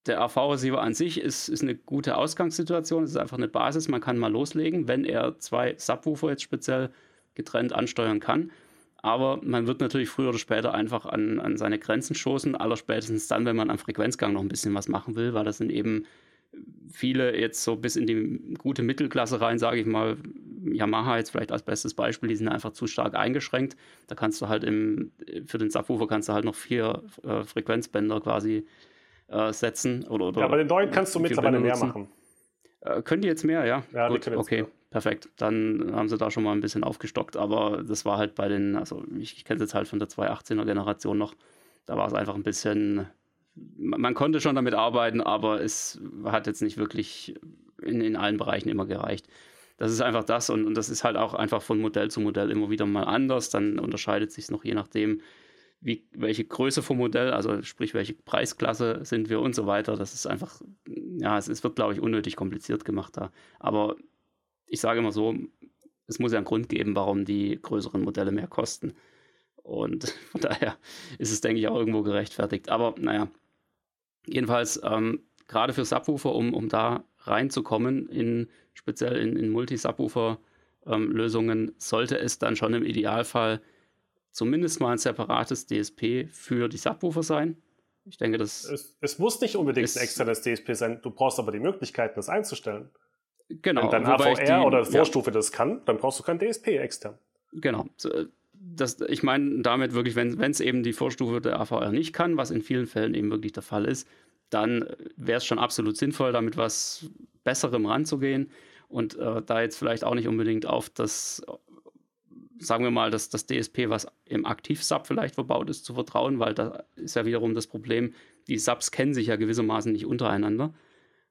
der AV-Receiver an sich ist, ist eine gute Ausgangssituation. Es ist einfach eine Basis. Man kann mal loslegen, wenn er zwei Subwoofer jetzt speziell getrennt ansteuern kann. Aber man wird natürlich früher oder später einfach an, an seine Grenzen stoßen, allerspätestens dann, wenn man am Frequenzgang noch ein bisschen was machen will, weil das sind eben viele jetzt so bis in die gute Mittelklasse rein, sage ich mal, Yamaha jetzt vielleicht als bestes Beispiel, die sind einfach zu stark eingeschränkt. Da kannst du halt im, für den Subwoofer kannst du halt noch vier äh, Frequenzbänder quasi äh, setzen. Oder, oder ja, aber den neuen kannst du mittlerweile mehr machen. Äh, können die jetzt mehr, ja? Ja, Gut, okay. Mehr. Perfekt. Dann haben sie da schon mal ein bisschen aufgestockt, aber das war halt bei den, also ich, ich kenne es jetzt halt von der 218er Generation noch. Da war es einfach ein bisschen, man konnte schon damit arbeiten, aber es hat jetzt nicht wirklich in, in allen Bereichen immer gereicht. Das ist einfach das und, und das ist halt auch einfach von Modell zu Modell immer wieder mal anders. Dann unterscheidet sich es noch je nachdem, wie, welche Größe vom Modell, also sprich, welche Preisklasse sind wir und so weiter. Das ist einfach, ja, es, es wird, glaube ich, unnötig kompliziert gemacht da. Aber ich sage immer so, es muss ja einen Grund geben, warum die größeren Modelle mehr kosten. Und von daher ist es, denke ich, auch irgendwo gerechtfertigt. Aber naja, jedenfalls, ähm, gerade für Subwoofer, um, um da reinzukommen, in, speziell in, in Multi-Subwoofer-Lösungen, ähm, sollte es dann schon im Idealfall zumindest mal ein separates DSP für die Subwoofer sein. Ich denke, das. Es, es muss nicht unbedingt ein externes DSP sein, du brauchst aber die Möglichkeit, das einzustellen. Genau. Wenn dann AVR die, oder Vorstufe ja. das kann, dann brauchst du kein DSP extern. Genau. Das, ich meine damit wirklich, wenn es eben die Vorstufe der AVR nicht kann, was in vielen Fällen eben wirklich der Fall ist, dann wäre es schon absolut sinnvoll, damit was Besserem ranzugehen und äh, da jetzt vielleicht auch nicht unbedingt auf das, sagen wir mal, das, das DSP, was im Aktiv-Sub vielleicht verbaut ist, zu vertrauen, weil da ist ja wiederum das Problem, die Subs kennen sich ja gewissermaßen nicht untereinander.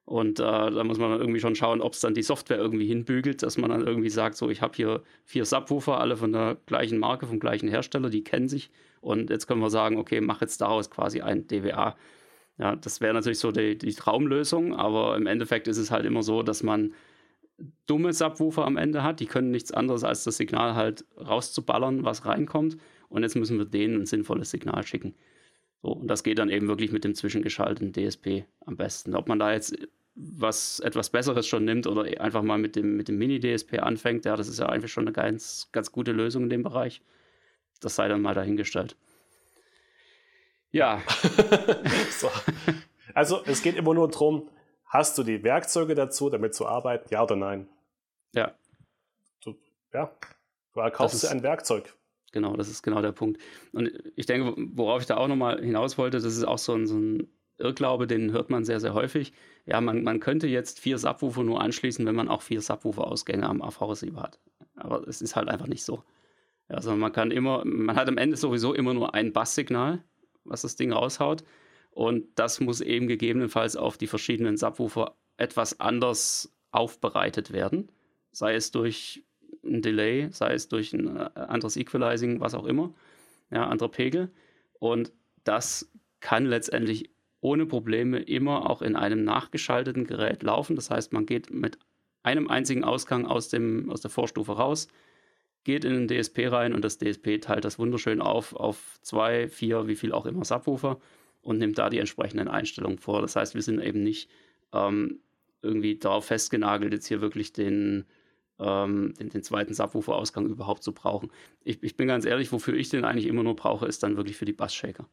Und äh, da muss man dann irgendwie schon schauen, ob es dann die Software irgendwie hinbügelt, dass man dann irgendwie sagt, so, ich habe hier vier Subwoofer, alle von der gleichen Marke, vom gleichen Hersteller, die kennen sich. Und jetzt können wir sagen, okay, mach jetzt daraus quasi ein DWA. Ja, das wäre natürlich so die, die Traumlösung, aber im Endeffekt ist es halt immer so, dass man dumme Subwoofer am Ende hat. Die können nichts anderes als das Signal halt rauszuballern, was reinkommt. Und jetzt müssen wir denen ein sinnvolles Signal schicken. So, und das geht dann eben wirklich mit dem zwischengeschalteten DSP am besten. Ob man da jetzt was etwas Besseres schon nimmt oder einfach mal mit dem, mit dem Mini-DSP anfängt, ja, das ist ja einfach schon eine ganz, ganz gute Lösung in dem Bereich. Das sei dann mal dahingestellt. Ja. so. Also es geht immer nur darum, hast du die Werkzeuge dazu, damit zu arbeiten, ja oder nein? Ja. Du, ja, du kaufst dir ein Werkzeug. Genau, das ist genau der Punkt. Und ich denke, worauf ich da auch nochmal hinaus wollte, das ist auch so ein, so ein Irrglaube, den hört man sehr, sehr häufig. Ja, man, man könnte jetzt vier Subwoofer nur anschließen, wenn man auch vier Subwoofer-Ausgänge am AV-Receiver hat. Aber es ist halt einfach nicht so. Also man kann immer, man hat am Ende sowieso immer nur ein Basssignal, was das Ding raushaut. Und das muss eben gegebenenfalls auf die verschiedenen Subwoofer etwas anders aufbereitet werden. Sei es durch ein Delay, sei es durch ein äh, anderes Equalizing, was auch immer. Ja, anderer Pegel. Und das kann letztendlich ohne Probleme immer auch in einem nachgeschalteten Gerät laufen. Das heißt, man geht mit einem einzigen Ausgang aus, dem, aus der Vorstufe raus, geht in den DSP rein und das DSP teilt das wunderschön auf auf zwei, vier, wie viel auch immer Subwoofer und nimmt da die entsprechenden Einstellungen vor. Das heißt, wir sind eben nicht ähm, irgendwie darauf festgenagelt, jetzt hier wirklich den, ähm, den, den, zweiten Subwoofer-Ausgang überhaupt zu brauchen. Ich, ich, bin ganz ehrlich, wofür ich den eigentlich immer nur brauche, ist dann wirklich für die Bassshaker.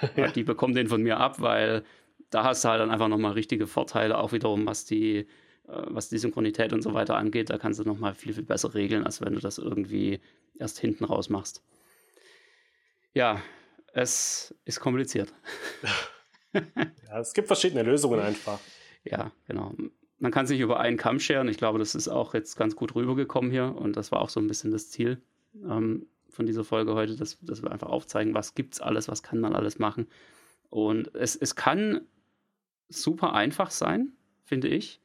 Ja. Die bekommen den von mir ab, weil da hast du halt dann einfach nochmal richtige Vorteile, auch wiederum, was die, äh, was die Synchronität und so weiter angeht. Da kannst du nochmal viel, viel besser regeln, als wenn du das irgendwie erst hinten raus machst. Ja, es ist kompliziert. ja, es gibt verschiedene Lösungen einfach. Ja, genau. Man kann sich über einen Kamm scheren. Ich glaube, das ist auch jetzt ganz gut rübergekommen hier und das war auch so ein bisschen das Ziel ähm, von dieser Folge heute, dass, dass wir einfach aufzeigen, was gibt es alles, was kann man alles machen. Und es, es kann super einfach sein, finde ich.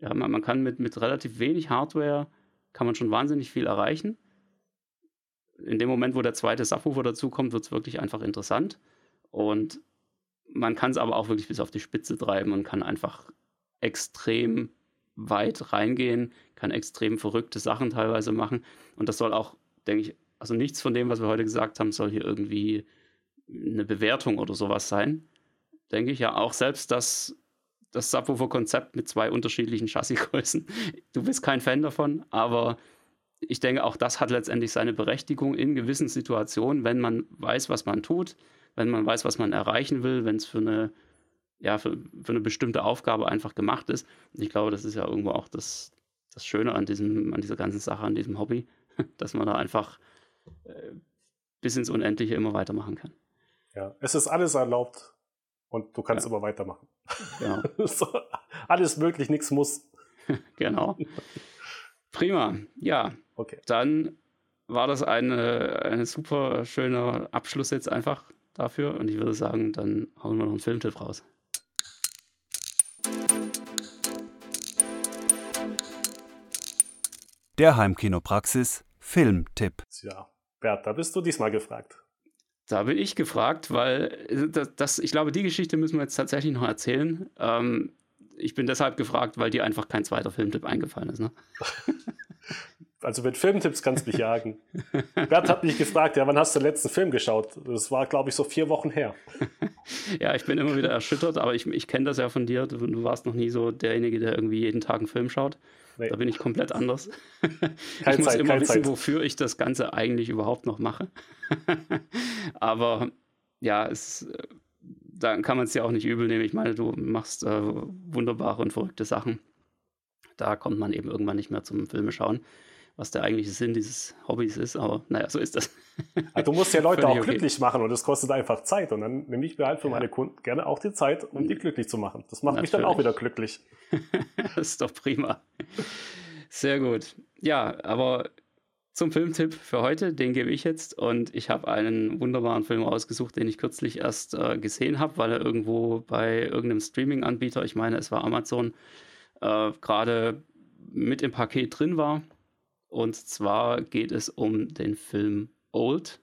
Ja, man, man kann mit, mit relativ wenig Hardware kann man schon wahnsinnig viel erreichen. In dem Moment, wo der zweite Subwoofer dazukommt, wird es wirklich einfach interessant. Und man kann es aber auch wirklich bis auf die Spitze treiben und kann einfach extrem weit reingehen, kann extrem verrückte Sachen teilweise machen. Und das soll auch, denke ich, also nichts von dem, was wir heute gesagt haben, soll hier irgendwie eine Bewertung oder sowas sein. Denke ich ja auch selbst das, das Subwoofer-Konzept mit zwei unterschiedlichen Chassisgrößen. Du bist kein Fan davon, aber ich denke, auch das hat letztendlich seine Berechtigung in gewissen Situationen, wenn man weiß, was man tut, wenn man weiß, was man erreichen will, wenn es für eine, ja, für, für, eine bestimmte Aufgabe einfach gemacht ist. Und ich glaube, das ist ja irgendwo auch das, das Schöne an, diesem, an dieser ganzen Sache, an diesem Hobby, dass man da einfach äh, bis ins Unendliche immer weitermachen kann. Ja, es ist alles erlaubt und du kannst ja. immer weitermachen. Genau. so, alles möglich, nichts muss. genau. Prima. Ja. Okay. Dann war das eine, eine super schöner Abschluss jetzt einfach dafür. Und ich würde sagen, dann hauen wir noch einen Filmtipp raus. Der Heimkinopraxis Filmtipp. Ja, Bert, da bist du diesmal gefragt. Da bin ich gefragt, weil äh, das, das, ich glaube, die Geschichte müssen wir jetzt tatsächlich noch erzählen. Ähm, ich bin deshalb gefragt, weil dir einfach kein zweiter Filmtipp eingefallen ist. Ne? Also mit Filmtipps kannst du mich jagen. Bert hat mich gefragt, ja, wann hast du den letzten Film geschaut? Das war, glaube ich, so vier Wochen her. ja, ich bin immer wieder erschüttert, aber ich, ich kenne das ja von dir. Du, du, warst noch nie so derjenige, der irgendwie jeden Tag einen Film schaut. Nee. Da bin ich komplett anders. ich muss Zeit, immer wissen, Zeit. wofür ich das Ganze eigentlich überhaupt noch mache. aber ja, es, da kann man es ja auch nicht übel nehmen. Ich meine, du machst äh, wunderbare und verrückte Sachen. Da kommt man eben irgendwann nicht mehr zum Filme schauen was der eigentliche Sinn dieses Hobbys ist, aber naja, so ist das. Also du musst ja Leute auch okay. glücklich machen und das kostet einfach Zeit und dann nehme ich mir halt für ja. meine Kunden gerne auch die Zeit, um die glücklich zu machen. Das macht Natürlich. mich dann auch wieder glücklich. das ist doch prima. Sehr gut. Ja, aber zum Filmtipp für heute, den gebe ich jetzt und ich habe einen wunderbaren Film ausgesucht, den ich kürzlich erst äh, gesehen habe, weil er irgendwo bei irgendeinem Streaming-Anbieter, ich meine, es war Amazon, äh, gerade mit im Paket drin war und zwar geht es um den Film Old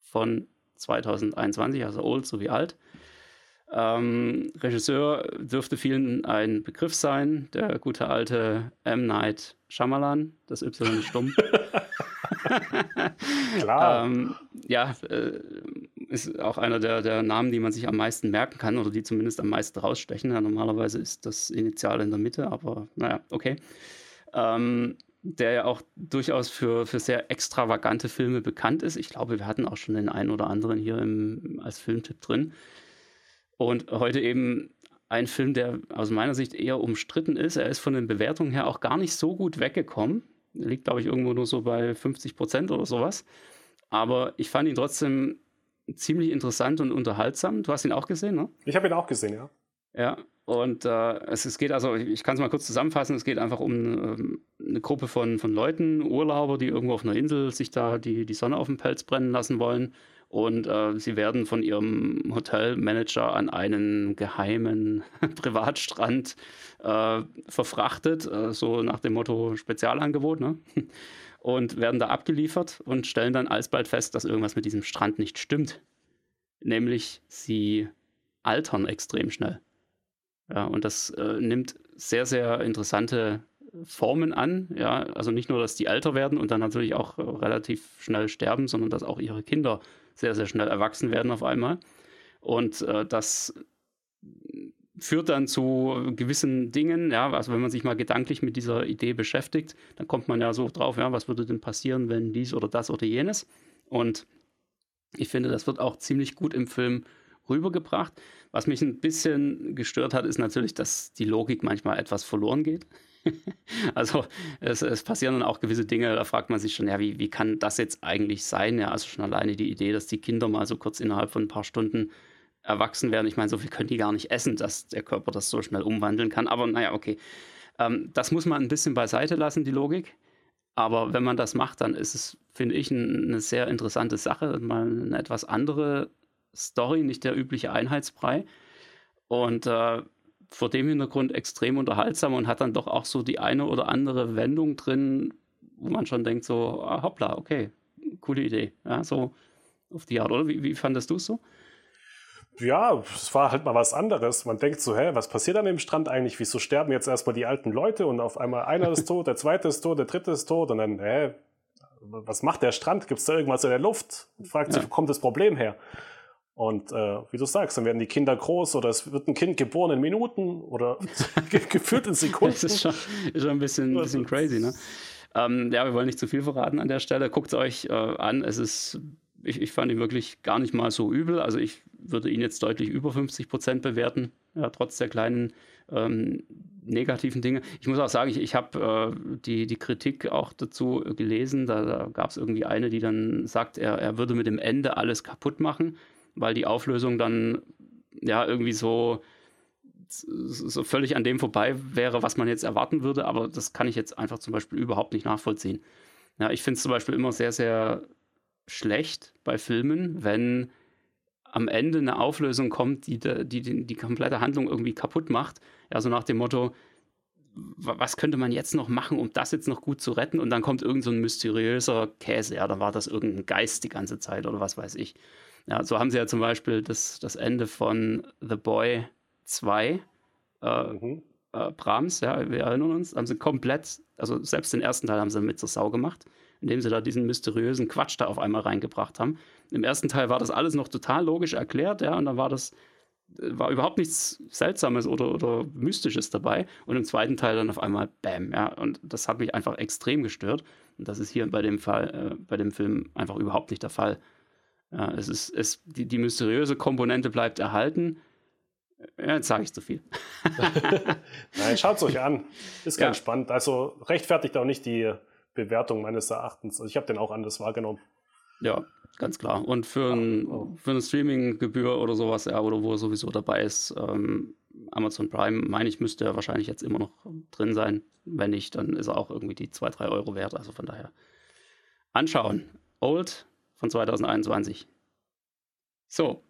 von 2021, also Old sowie alt. Ähm, Regisseur dürfte vielen ein Begriff sein, der gute alte M. Night Shyamalan, das Y ist stumm. Klar. ähm, ja, äh, ist auch einer der, der Namen, die man sich am meisten merken kann oder die zumindest am meisten rausstechen. Ja, normalerweise ist das Initial in der Mitte, aber naja, okay. Ähm, der ja auch durchaus für, für sehr extravagante Filme bekannt ist. Ich glaube, wir hatten auch schon den einen oder anderen hier im, als Filmtipp drin. Und heute eben ein Film, der aus meiner Sicht eher umstritten ist. Er ist von den Bewertungen her auch gar nicht so gut weggekommen. Er liegt, glaube ich, irgendwo nur so bei 50 Prozent oder sowas. Aber ich fand ihn trotzdem ziemlich interessant und unterhaltsam. Du hast ihn auch gesehen, ne? Ich habe ihn auch gesehen, ja. Ja, und äh, es, es, geht also, ich kann es mal kurz zusammenfassen, es geht einfach um ähm, eine Gruppe von, von Leuten, Urlauber, die irgendwo auf einer Insel sich da die, die Sonne auf den Pelz brennen lassen wollen. Und äh, sie werden von ihrem Hotelmanager an einen geheimen Privatstrand äh, verfrachtet, äh, so nach dem Motto Spezialangebot, ne? Und werden da abgeliefert und stellen dann alsbald fest, dass irgendwas mit diesem Strand nicht stimmt. Nämlich sie altern extrem schnell. Ja, und das äh, nimmt sehr, sehr interessante Formen an. Ja, also nicht nur, dass die älter werden und dann natürlich auch äh, relativ schnell sterben, sondern dass auch ihre Kinder sehr, sehr schnell erwachsen werden auf einmal. Und äh, das führt dann zu gewissen Dingen, ja, also wenn man sich mal gedanklich mit dieser Idee beschäftigt, dann kommt man ja so drauf, ja, was würde denn passieren, wenn dies oder das oder jenes. Und ich finde, das wird auch ziemlich gut im Film rübergebracht. Was mich ein bisschen gestört hat, ist natürlich, dass die Logik manchmal etwas verloren geht. also es, es, passieren dann auch gewisse Dinge, da fragt man sich schon, ja, wie, wie kann das jetzt eigentlich sein? Ja, also schon alleine die Idee, dass die Kinder mal so kurz innerhalb von ein paar Stunden erwachsen werden. Ich meine, so viel können die gar nicht essen, dass der Körper das so schnell umwandeln kann. Aber naja, okay. Ähm, das muss man ein bisschen beiseite lassen, die Logik. Aber wenn man das macht, dann ist es, finde ich, eine sehr interessante Sache. Mal eine etwas andere Story, nicht der übliche Einheitsbrei. Und äh, vor dem Hintergrund extrem unterhaltsam und hat dann doch auch so die eine oder andere Wendung drin, wo man schon denkt, so, ah, hoppla, okay, coole Idee. Ja, so auf die Art, oder? Wie, wie fandest du es so? Ja, es war halt mal was anderes. Man denkt so, hä, was passiert an dem Strand eigentlich? Wieso sterben jetzt erstmal die alten Leute und auf einmal einer ist tot, der zweite ist tot, der dritte ist tot und dann, hä, was macht der Strand? Gibt es da irgendwas in der Luft? Und fragt sich, wo kommt das Problem her? Und äh, wie du sagst, dann werden die Kinder groß oder es wird ein Kind geboren in Minuten oder geführt in Sekunden. Das ist schon, ist schon ein bisschen, ein bisschen crazy, ne? Ähm, ja, wir wollen nicht zu viel verraten an der Stelle. Guckt es euch äh, an. Es ist, ich, ich fand ihn wirklich gar nicht mal so übel. Also ich würde ihn jetzt deutlich über 50 Prozent bewerten, ja, trotz der kleinen ähm, negativen Dinge. Ich muss auch sagen, ich, ich habe äh, die, die Kritik auch dazu gelesen. Da, da gab es irgendwie eine, die dann sagt, er, er würde mit dem Ende alles kaputt machen weil die Auflösung dann ja irgendwie so, so völlig an dem vorbei wäre, was man jetzt erwarten würde. Aber das kann ich jetzt einfach zum Beispiel überhaupt nicht nachvollziehen. Ja, ich finde es zum Beispiel immer sehr, sehr schlecht bei Filmen, wenn am Ende eine Auflösung kommt, die die, die, die komplette Handlung irgendwie kaputt macht. Ja, so nach dem Motto, was könnte man jetzt noch machen, um das jetzt noch gut zu retten? Und dann kommt irgend so ein mysteriöser Käse. Ja, da war das irgendein Geist die ganze Zeit oder was weiß ich. Ja, so haben sie ja zum Beispiel das, das Ende von The Boy 2, äh, mhm. äh, Brahms, ja, wir erinnern uns, haben sie komplett, also selbst den ersten Teil haben sie mit zur Sau gemacht, indem sie da diesen mysteriösen Quatsch da auf einmal reingebracht haben. Im ersten Teil war das alles noch total logisch erklärt, ja, und dann war das war überhaupt nichts Seltsames oder, oder Mystisches dabei. Und im zweiten Teil dann auf einmal Bam, ja. Und das hat mich einfach extrem gestört. Und das ist hier bei dem Fall, äh, bei dem Film einfach überhaupt nicht der Fall. Ja, es ist, es, die, die mysteriöse Komponente bleibt erhalten. Ja, jetzt sage ich zu viel. Nein, schaut es euch an. Ist ganz ja. spannend. Also rechtfertigt auch nicht die Bewertung meines Erachtens. Also ich habe den auch anders wahrgenommen. Ja, ganz klar. Und für, ein, oh. für eine Streaming-Gebühr oder sowas, ja, oder wo er sowieso dabei ist, ähm, Amazon Prime, meine ich, müsste er wahrscheinlich jetzt immer noch drin sein. Wenn nicht, dann ist er auch irgendwie die 2, 3 Euro wert. Also von daher anschauen. Old von 2021. So,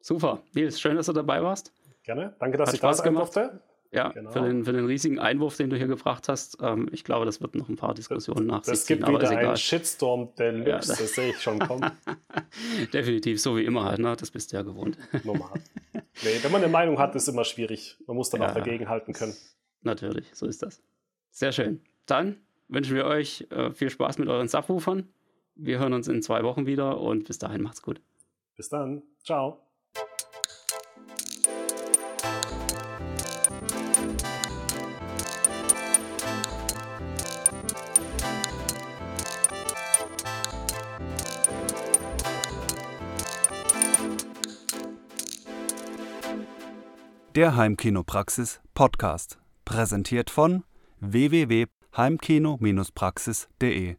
super. Nils, schön, dass du dabei warst. Gerne. Danke, dass Hat ich Spaß da sein durfte. Ja, genau. für, den, für den riesigen Einwurf, den du hier gebracht hast. Ähm, ich glaube, das wird noch ein paar Diskussionen nach sich ziehen. Es gibt wieder einen Shitstorm Deluxe, ja, das, das sehe ich schon kommen. Definitiv, so wie immer halt, ne? das bist du ja gewohnt. Normal. Nee, wenn man eine Meinung hat, ist immer schwierig. Man muss dann ja, auch dagegen halten können. Natürlich, so ist das. Sehr schön. Dann wünschen wir euch äh, viel Spaß mit euren Subwoofern. Wir hören uns in zwei Wochen wieder und bis dahin macht's gut. Bis dann. Ciao. Der Heimkinopraxis Podcast, präsentiert von www.heimkino-praxis.de